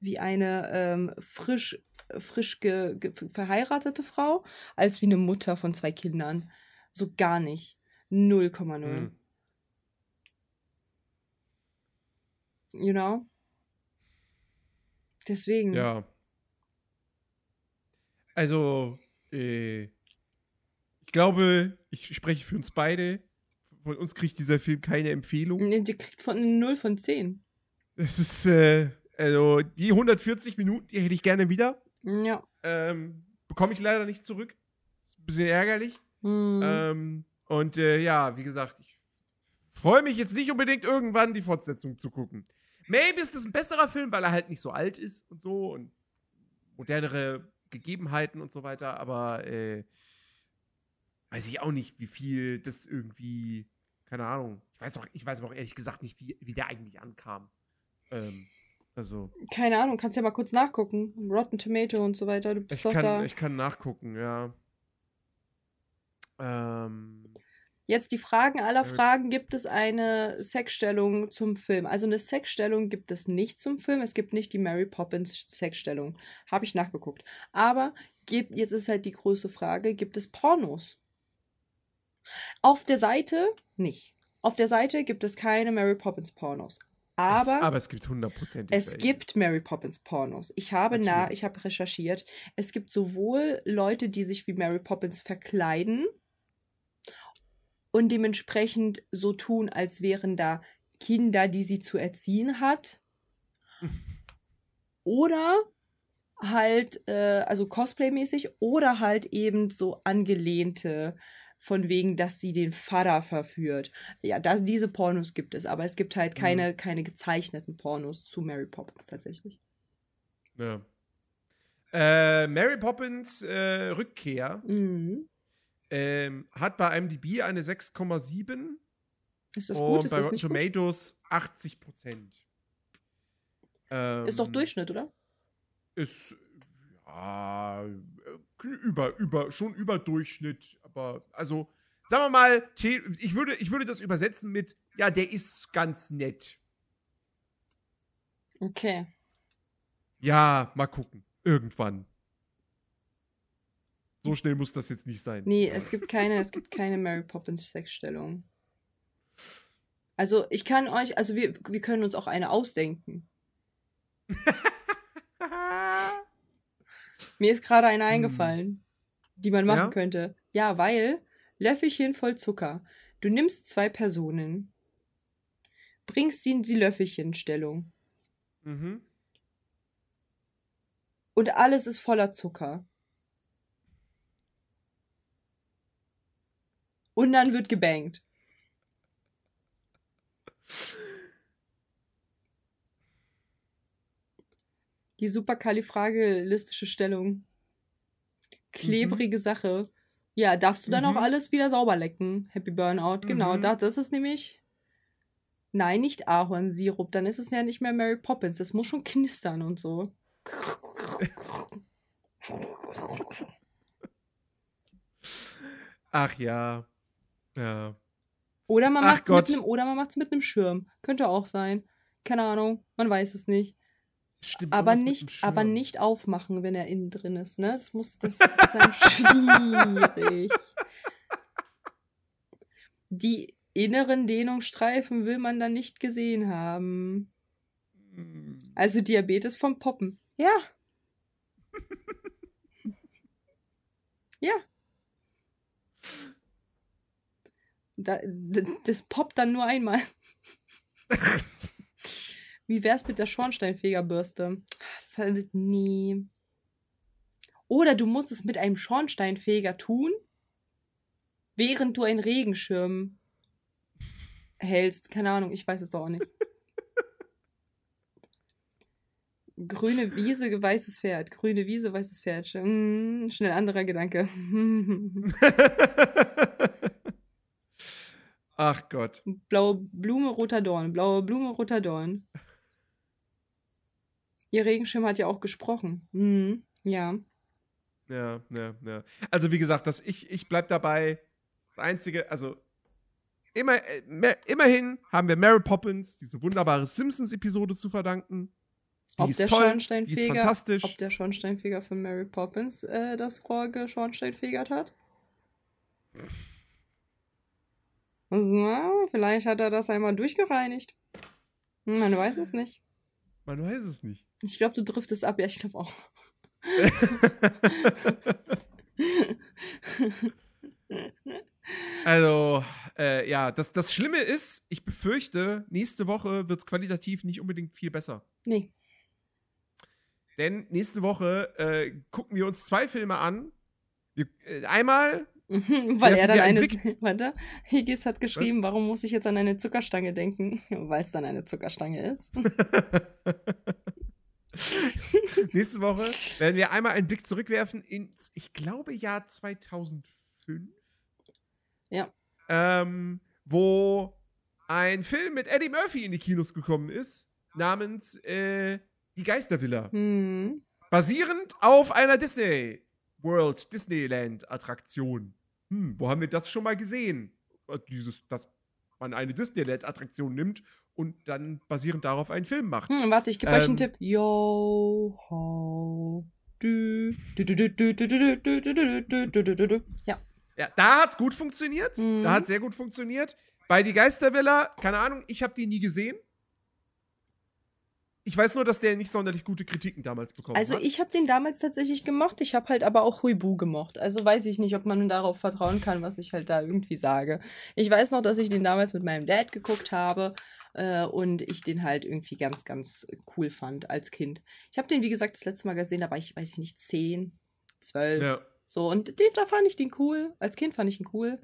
wie eine ähm, frisch, frisch ge, ge, verheiratete Frau, als wie eine Mutter von zwei Kindern. So gar nicht. 0,0. Hm. You know? Deswegen. Ja. Also, äh, ich glaube, ich spreche für uns beide. Von uns kriegt dieser Film keine Empfehlung. Nee, Die kriegt von 0 von 10. Es ist, äh, also, die 140 Minuten, die hätte ich gerne wieder. Ja. Ähm, bekomme ich leider nicht zurück. Ist ein bisschen ärgerlich. Hm. Ähm, und äh, ja, wie gesagt, ich freue mich jetzt nicht unbedingt irgendwann die Fortsetzung zu gucken. Maybe ist das ein besserer Film, weil er halt nicht so alt ist und so und modernere Gegebenheiten und so weiter, aber äh, weiß ich auch nicht, wie viel das irgendwie, keine Ahnung. Ich weiß auch, ich weiß aber auch ehrlich gesagt nicht, wie, wie der eigentlich ankam. Ähm, also, Keine Ahnung, kannst ja mal kurz nachgucken. Rotten Tomato und so weiter. Du bist ich doch kann, da. ich kann nachgucken, ja. Ähm, Jetzt die Fragen aller. Fragen. Gibt es eine Sexstellung zum Film? Also eine Sexstellung gibt es nicht zum Film. Es gibt nicht die Mary Poppins Sexstellung. Habe ich nachgeguckt. Aber gibt, jetzt ist halt die große Frage, gibt es Pornos? Auf der Seite nicht. Auf der Seite gibt es keine Mary Poppins Pornos. Aber, es, aber es gibt hundertprozentig. es welche. gibt Mary Poppins Pornos. Ich habe na, Natürlich. ich habe recherchiert. Es gibt sowohl Leute, die sich wie Mary Poppins verkleiden und dementsprechend so tun, als wären da Kinder, die sie zu erziehen hat. Oder halt, äh, also Cosplay-mäßig, oder halt eben so angelehnte, von wegen, dass sie den Vater verführt. Ja, das, diese Pornos gibt es, aber es gibt halt keine, keine gezeichneten Pornos zu Mary Poppins tatsächlich. Ja. Äh, Mary Poppins äh, Rückkehr Mhm. ähm, hat bei IMDb eine 6,7 Ist das und gut? Ist bei Rotten nicht gut? Tomatoes 80 Prozent. Ähm, Ist doch Durchschnitt, oder? Ist ja über, über, schon über Durchschnitt, aber also, sagen wir mal, ich würde, ich würde das übersetzen mit, ja, der ist ganz nett. Okay. Ja, mal gucken. Irgendwann. So schnell muss das jetzt nicht sein. Nee, es gibt keine, es gibt keine Mary Poppins Sexstellung. Also ich kann euch, also wir, wir können uns auch eine ausdenken. Mir ist gerade eine eingefallen, die man machen Ja? könnte. Ja, weil Löffelchen voll Zucker. Du nimmst zwei Personen, bringst sie in die Löffelchenstellung mhm. und alles ist voller Zucker. Und dann wird gebankt. Die superkalifragilistische Stellung. Klebrige Sache. Ja, darfst du dann Mhm. auch alles wieder sauber lecken? Happy Burnout. Genau, Mhm. da, das ist nämlich. Nein, nicht Ahornsirup. Dann ist es ja nicht mehr Mary Poppins. Das muss schon knistern und so. Ach ja. Ja. Oder man Ach macht's mit Gott. einem, oder man macht's mit einem Schirm. Könnte auch sein. Keine Ahnung, man weiß es nicht. Stimmt. Aber nicht, aber nicht aufmachen, wenn er innen drin ist, ne? Das muss, das ist dann schwierig. Die inneren Dehnungsstreifen will man dann nicht gesehen haben. Hm. Also Diabetes vom Poppen. Ja. ja. Da, das poppt dann nur einmal. Wie wär's mit der Schornsteinfegerbürste? Das halt nie. Oder du musst es mit einem Schornsteinfeger tun, während du einen Regenschirm hältst. Keine Ahnung, ich weiß es doch auch nicht. Grüne Wiese, weißes Pferd. Grüne Wiese, weißes Pferd. Hm, schnell anderer Gedanke. Ach Gott. Blaue Blume, roter Dorn. Blaue Blume, roter Dorn. Ihr Regenschirm hat ja auch gesprochen. Hm, ja. Ja, ja, ja. Also wie gesagt, das, ich, ich bleib dabei. Das Einzige, also immer, äh, mer- immerhin haben wir Mary Poppins, diese wunderbare Simpsons-Episode zu verdanken. Die Ob ist der toll, die ist Schornsteinfeger, fantastisch. ob der Schornsteinfeger von Mary Poppins äh, das Rohr geschornsteinfegert hat? Also, vielleicht hat er das einmal durchgereinigt. Man weiß es nicht. Man weiß es nicht. Ich glaube, du driftest ab. Ja, ich glaube auch. also, äh, ja, das, das Schlimme ist, ich befürchte, nächste Woche wird es qualitativ nicht unbedingt viel besser. Nee. Denn nächste Woche äh, gucken wir uns zwei Filme an. Wir, äh, einmal Weil er dann eine. Warte, Higgis hat geschrieben, warum muss ich jetzt an eine Zuckerstange denken? Weil es dann eine Zuckerstange ist. Nächste Woche werden wir einmal einen Blick zurückwerfen ins, ich glaube, Jahr 2005. Ja. Ähm, wo ein Film mit Eddie Murphy in die Kinos gekommen ist, namens äh, Die Geistervilla. Hm. Basierend auf einer Disney World Disneyland Attraktion. Hm, wo haben wir das schon mal gesehen? Dieses, dass man eine Disneyland Attraktion nimmt und dann basierend darauf einen Film macht. Hm, warte, ich gebe ähm, euch einen Tipp. Yo, how do. Ja. Ja, da hat's gut funktioniert. Mhm. Da hat's sehr gut funktioniert. Bei die Geistervilla, keine Ahnung, ich habe die nie gesehen. Ich weiß nur, dass der nicht sonderlich gute Kritiken damals bekommen also hat. Also ich habe den damals tatsächlich gemocht, ich habe halt aber auch Huibu gemocht. Also weiß ich nicht, ob man darauf vertrauen kann, was ich halt da irgendwie sage. Ich weiß noch, dass ich den damals mit meinem Dad geguckt habe äh, und ich den halt irgendwie ganz, ganz cool fand als Kind. Ich habe den, wie gesagt, das letzte Mal gesehen, da war ich, weiß ich nicht, 10, 12. Ja. So, und den, da fand ich den cool. Als Kind fand ich ihn cool.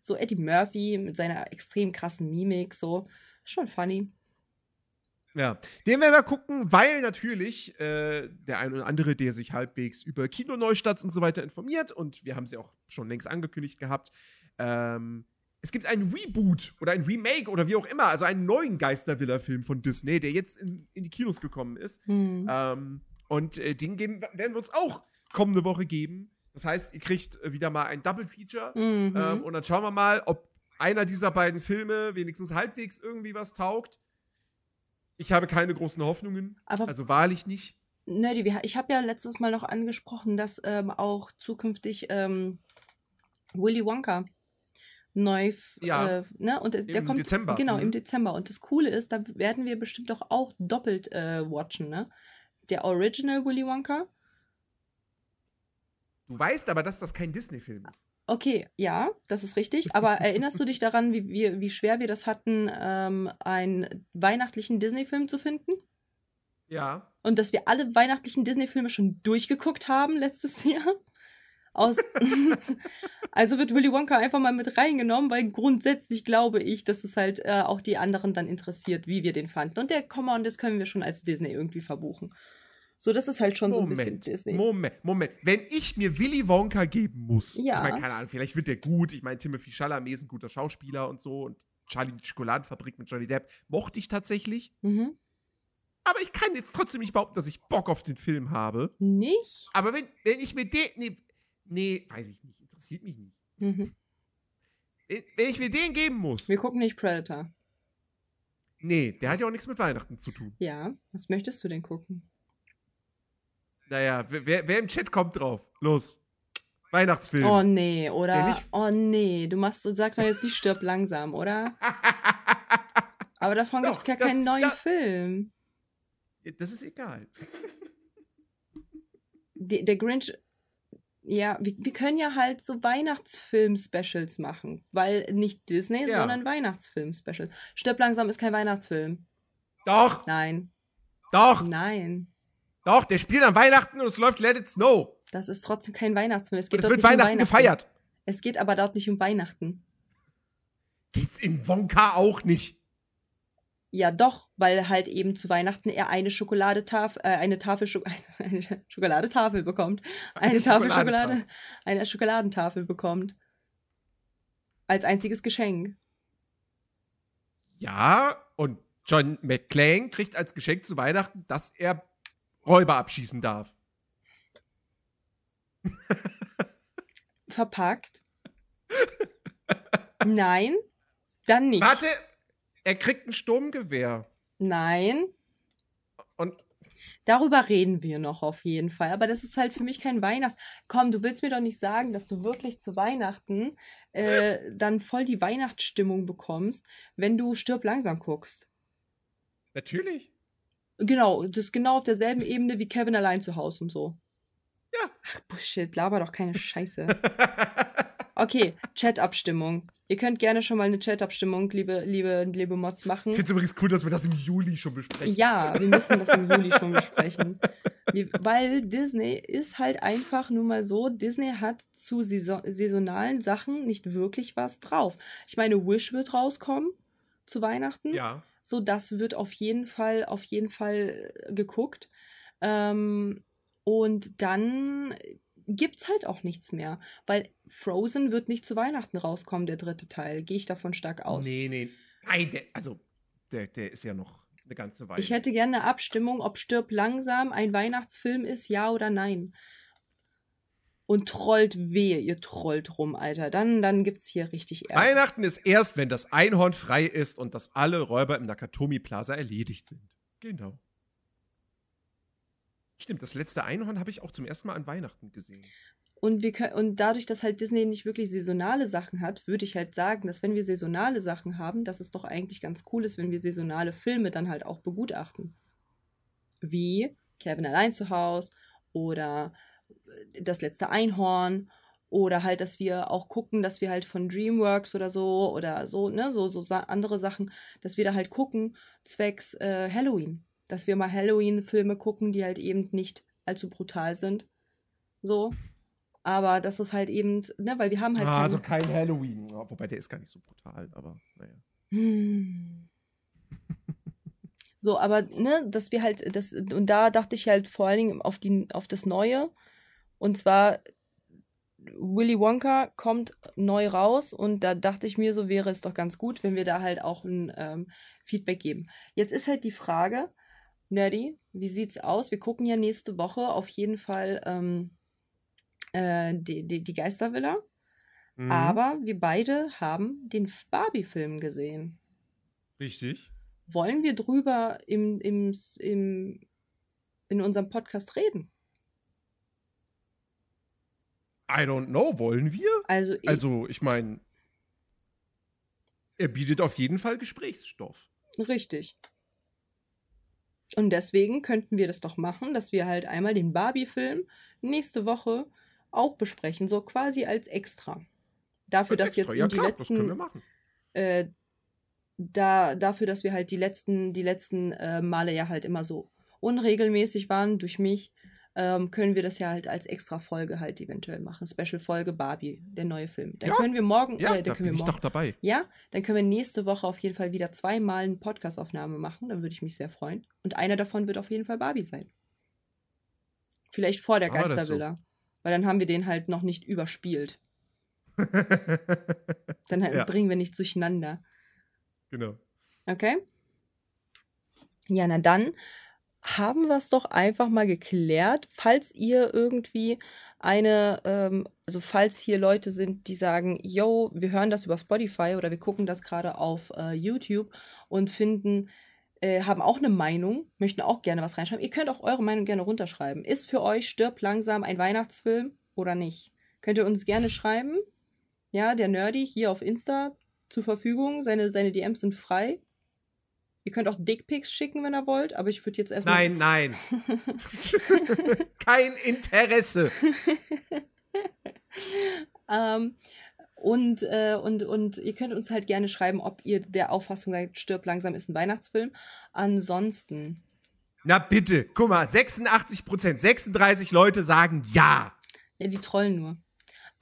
So Eddie Murphy mit seiner extrem krassen Mimik, so. Schon funny. Ja, den werden wir gucken, weil natürlich äh, der ein oder andere, der sich halbwegs über Kinoneustarts und so weiter informiert, und wir haben sie auch schon längst angekündigt gehabt, ähm, es gibt einen Reboot oder ein Remake oder wie auch immer, also einen neuen Geistervilla-Film von Disney, der jetzt in, in die Kinos gekommen ist. Hm. Ähm, und äh, den geben, werden wir uns auch kommende Woche geben. Das heißt, ihr kriegt äh, wieder mal ein Double Feature. Mhm. Ähm, und dann schauen wir mal, ob einer dieser beiden Filme wenigstens halbwegs irgendwie was taugt. Ich habe keine großen Hoffnungen. Aber Also wahrlich nicht. Nerdy, ich habe ja letztes Mal noch angesprochen, dass ähm, auch zukünftig ähm, Willy Wonka neu, Ja. äh, ne, und der Im kommt Dezember, Genau, mhm. im Dezember. Und das Coole ist, da werden wir bestimmt doch auch doppelt äh, watchen, ne? Der Original Willy Wonka. Du weißt aber, dass das kein Disney-Film ist. Okay, ja, das ist richtig. Aber erinnerst du dich daran, wie, wie, wie schwer wir das hatten, ähm, einen weihnachtlichen Disney-Film zu finden? Ja. Und dass wir alle weihnachtlichen Disney-Filme schon durchgeguckt haben letztes Jahr. Aus also wird Willy Wonka einfach mal mit reingenommen, weil grundsätzlich glaube ich, dass es halt äh, auch die anderen dann interessiert, wie wir den fanden. Und der, komm on, das können wir schon als Disney irgendwie verbuchen. So, das ist halt schon so ein bisschen Moment, Disney. Moment, Moment. Wenn ich mir Willy Wonka geben muss, Ja. ich meine, keine Ahnung, vielleicht wird der gut. Ich meine, Timothy Chalamet ist ein guter Schauspieler und so und Charlie die Schokoladenfabrik mit Johnny Depp mochte ich tatsächlich. Mhm. Aber ich kann jetzt trotzdem nicht behaupten, dass ich Bock auf den Film habe. Nicht? Aber wenn, wenn ich mir den, nee, nee, weiß ich nicht, interessiert mich nicht. Mhm. Wenn ich mir den geben muss, Wir gucken nicht Predator. nee, der hat ja auch nichts mit Weihnachten zu tun. Ja, was möchtest du denn gucken? Naja, wer, wer im Chat kommt drauf? Los. Weihnachtsfilm. Oh nee, oder? Oh nee, du machst und sag doch jetzt nicht stirb langsam, oder? Aber davon Doch, gibt's gar das- keinen neuen ja. Film. das ist egal. Der Grinch, ja, wir, wir können ja halt so Weihnachtsfilm-Specials machen, weil nicht Disney, Ja. sondern Weihnachtsfilm-Specials. Stirb langsam ist kein Weihnachtsfilm. Doch, Nein, doch, nein. doch, der spielt an Weihnachten und es läuft Let It Snow. Das ist trotzdem kein Weihnachtsfilm. Es geht es wird nicht um Weihnachten gefeiert. Es geht aber dort nicht um Weihnachten. Geht's in Wonka auch nicht. Ja, doch, weil halt eben zu Weihnachten er eine Schokoladetafel, äh, eine Tafel, Scho eine Schokoladetafel bekommt. Eine, Tafel Schokoladentafel. Schokolade, eine Schokoladentafel bekommt. Als einziges Geschenk. Ja, und John McClane kriegt als Geschenk zu Weihnachten, dass er Räuber abschießen darf. Verpackt. Nein, dann nicht. Warte, er kriegt ein Sturmgewehr. Nein, Und darüber reden wir noch auf jeden Fall. Aber das ist halt für mich kein Weihnachts. Komm, du willst mir doch nicht sagen, dass du wirklich zu Weihnachten äh, dann voll die Weihnachtsstimmung bekommst, wenn du stirb langsam guckst. natürlich. Genau, das ist genau auf derselben Ebene wie Kevin allein zu Hause und so. Ja. Ach, Bullshit, laber doch keine Scheiße. Okay, Chat-Abstimmung. Ihr könnt gerne schon mal eine Chat-Abstimmung, liebe, liebe, liebe Mods, machen. Ich finde es übrigens cool, dass wir das im Juli schon besprechen. Ja, wir müssen das im Juli schon besprechen. Wir, weil Disney ist halt einfach nur mal so, Disney hat zu saison saisonalen Sachen nicht wirklich was drauf. Ich meine, Wish wird rauskommen zu Weihnachten. Ja. So, das wird auf jeden Fall, auf jeden Fall äh, geguckt. Ähm, und dann gibt's halt auch nichts mehr. Weil Frozen wird nicht zu Weihnachten rauskommen, der dritte Teil. Gehe ich davon stark aus. Nee, nee. Nein, der, also, der, der ist ja noch eine ganze Weile. Ich hätte gerne eine Abstimmung, ob Stirb langsam ein Weihnachtsfilm ist, ja oder nein. Und trollt wehe, ihr trollt rum, Alter. Dann, dann gibt's hier richtig Ärger. Weihnachten ist erst, wenn das Einhorn frei ist und dass alle Räuber im Nakatomi Plaza erledigt sind. Genau. Stimmt, das letzte Einhorn habe ich auch zum ersten Mal an Weihnachten gesehen. Und, wir und dadurch, dass halt Disney nicht wirklich saisonale Sachen hat, würde ich halt sagen, dass wenn wir saisonale Sachen haben, dass es doch eigentlich ganz cool ist, wenn wir saisonale Filme dann halt auch begutachten. Wie Kevin allein zu Haus oder äh, das letzte Einhorn oder halt, dass wir auch gucken, dass wir halt von DreamWorks oder so oder so, ne, so, so andere Sachen, dass wir da halt gucken, zwecks äh, Halloween. Dass wir mal Halloween-Filme gucken, die halt eben nicht allzu brutal sind. So. Aber das ist halt eben, ne, weil wir haben halt. ah, also kein Halloween. Wobei der ist gar nicht so brutal, aber naja. Hm. So, aber ne, dass wir halt das und da dachte ich halt vor allen Dingen auf die auf das Neue und zwar Willy Wonka kommt neu raus und da dachte ich mir, so wäre es doch ganz gut, wenn wir da halt auch ein ähm, Feedback geben. Jetzt ist halt die Frage, Nerdy, wie sieht's aus? Wir gucken ja nächste Woche auf jeden Fall ähm, äh, die, die, die Geistervilla, Mhm. aber wir beide haben den Barbie-Film gesehen. Richtig. Wollen wir drüber im, im, im, in unserem Podcast reden? I don't know, wollen wir? Also, ich, Also, ich meine, er bietet auf jeden Fall Gesprächsstoff. Richtig. Und deswegen könnten wir das doch machen, dass wir halt einmal den Barbie-Film nächste Woche auch besprechen, so quasi als extra. Dafür, dass jetzt ja, die klar, letzten, äh, da, dafür, dass wir halt die letzten, die letzten äh, Male ja halt immer so unregelmäßig waren durch mich, ähm, können wir das ja halt als extra Folge halt eventuell machen. Special-Folge Barbie, der neue Film. Dann Ja, können wir morgen, Ja, äh, da dann können bin wir ich morgen, doch dabei. ja, dann können wir nächste Woche auf jeden Fall wieder zweimal eine Podcast-Aufnahme machen. Da würde ich mich sehr freuen. Und einer davon wird auf jeden Fall Barbie sein. Vielleicht vor der Geistervilla. Weil dann haben wir den halt noch nicht überspielt. Dann halt Ja. bringen wir nichts durcheinander. genau. Okay? Ja, na dann haben wir es doch einfach mal geklärt. Falls ihr irgendwie eine, ähm, also falls hier Leute sind, die sagen, yo, wir hören das über Spotify oder wir gucken das gerade auf äh, YouTube und finden, äh, haben auch eine Meinung, möchten auch gerne was reinschreiben. Ihr könnt auch eure Meinung gerne runterschreiben. Ist für euch Stirb langsam ein Weihnachtsfilm oder nicht? Könnt ihr uns gerne schreiben. Ja, der Nerdy hier auf Insta zur Verfügung. Seine, seine DMs sind frei. Ihr könnt auch Dickpics schicken, wenn ihr wollt, aber ich würde jetzt erstmal. Nein, nein. Kein Interesse. Ähm, und, äh, und, und ihr könnt uns halt gerne schreiben, ob ihr der Auffassung seid, Stirb langsam ist ein Weihnachtsfilm. Ansonsten, Na bitte, guck mal, 86 Prozent, 36 Leute sagen ja. ja, die trollen nur.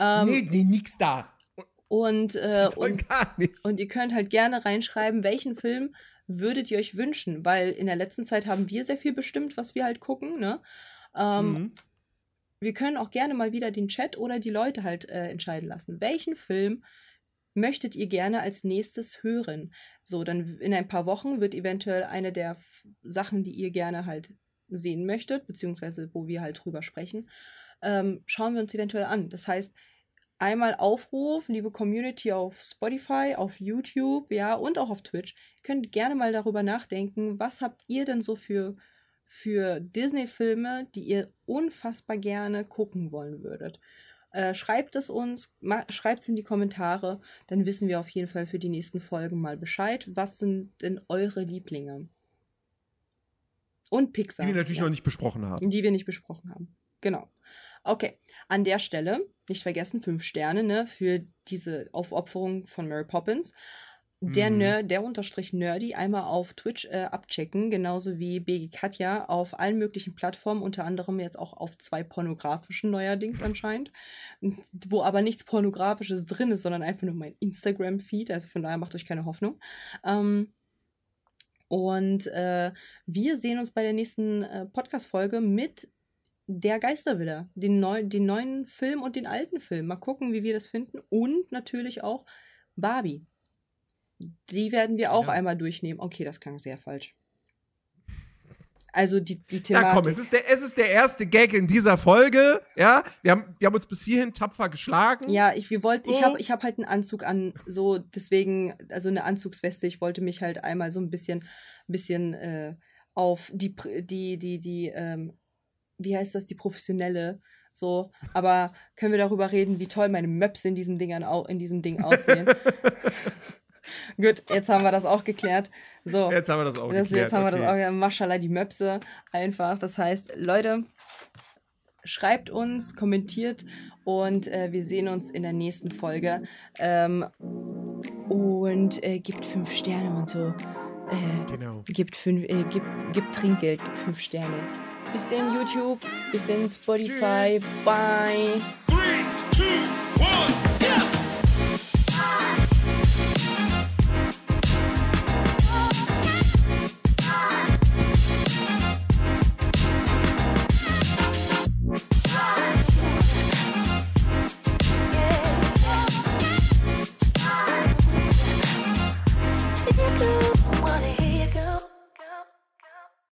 Ähm, nee, nee, nix da. und, äh, und, gar nicht. und ihr könnt halt gerne reinschreiben, welchen Film würdet ihr euch wünschen, weil in der letzten Zeit haben wir sehr viel bestimmt, was wir halt gucken, ne? Ähm, Mhm. wir können auch gerne mal wieder den Chat oder die Leute halt äh, entscheiden lassen. Welchen Film möchtet ihr gerne als nächstes hören? So, dann in ein paar Wochen wird eventuell eine der Sachen, die ihr gerne halt sehen möchtet, beziehungsweise wo wir halt drüber sprechen, ähm, schauen wir uns eventuell an. Das heißt, einmal Aufruf, liebe Community auf Spotify, auf YouTube, ja, und auch auf Twitch. Ihr könnt gerne mal darüber nachdenken, was habt ihr denn so für, für Disney-Filme, die ihr unfassbar gerne gucken wollen würdet. Äh, schreibt es uns, schreibt es in die Kommentare, dann wissen wir auf jeden Fall für die nächsten Folgen mal Bescheid. Was sind denn eure Lieblinge? Und Pixar. Die wir natürlich ja noch nicht besprochen haben. die wir nicht besprochen haben. Genau. Okay, an der Stelle, nicht vergessen, fünf Sterne, ne, für diese Aufopferung von Mary Poppins. Der, Mhm. Ner der Unterstrich Nerdy einmal auf Twitch äh, abchecken, genauso wie BG Katja auf allen möglichen Plattformen, unter anderem jetzt auch auf zwei pornografischen neuerdings anscheinend, wo aber nichts Pornografisches drin ist, sondern einfach nur mein Instagram-Feed, also von daher macht euch keine Hoffnung. Ähm, und äh, wir sehen uns bei der nächsten äh, Podcast-Folge mit der Geistervilla, den, neu den neuen Film und den alten Film. Mal gucken, wie wir das finden. Und natürlich auch Barbie. Die werden wir auch Ja. einmal durchnehmen. Okay, das klang sehr falsch. Also die, die Ja, Thematik. komm, es ist, der, es ist der erste Gag in dieser Folge. Ja, wir haben, wir haben uns bis hierhin tapfer geschlagen. Ja, ich, wir wollten, ich So. habe ich hab halt einen Anzug an, so deswegen, also eine Anzugsweste. Ich wollte mich halt einmal so ein bisschen, bisschen äh, auf die, die, die, die, ähm, wie heißt das, die professionelle, so. Aber können wir darüber reden, wie toll meine Möpse in diesem Ding, an, in diesem Ding aussehen? Gut, jetzt haben wir das auch geklärt. So. Jetzt haben wir das auch Das, geklärt. jetzt haben wir das okay. auch, Maschallah, die Möpse einfach. Das heißt, Leute, schreibt uns, kommentiert und äh, wir sehen uns in der nächsten Folge. Ähm, und äh, gibt fünf Sterne und so. Äh, Genau. gibt, fünf, äh, gibt, gibt Trinkgeld, gibt fünf Sterne. Bis denn YouTube, bis denn Spotify, bye. Three, two, one.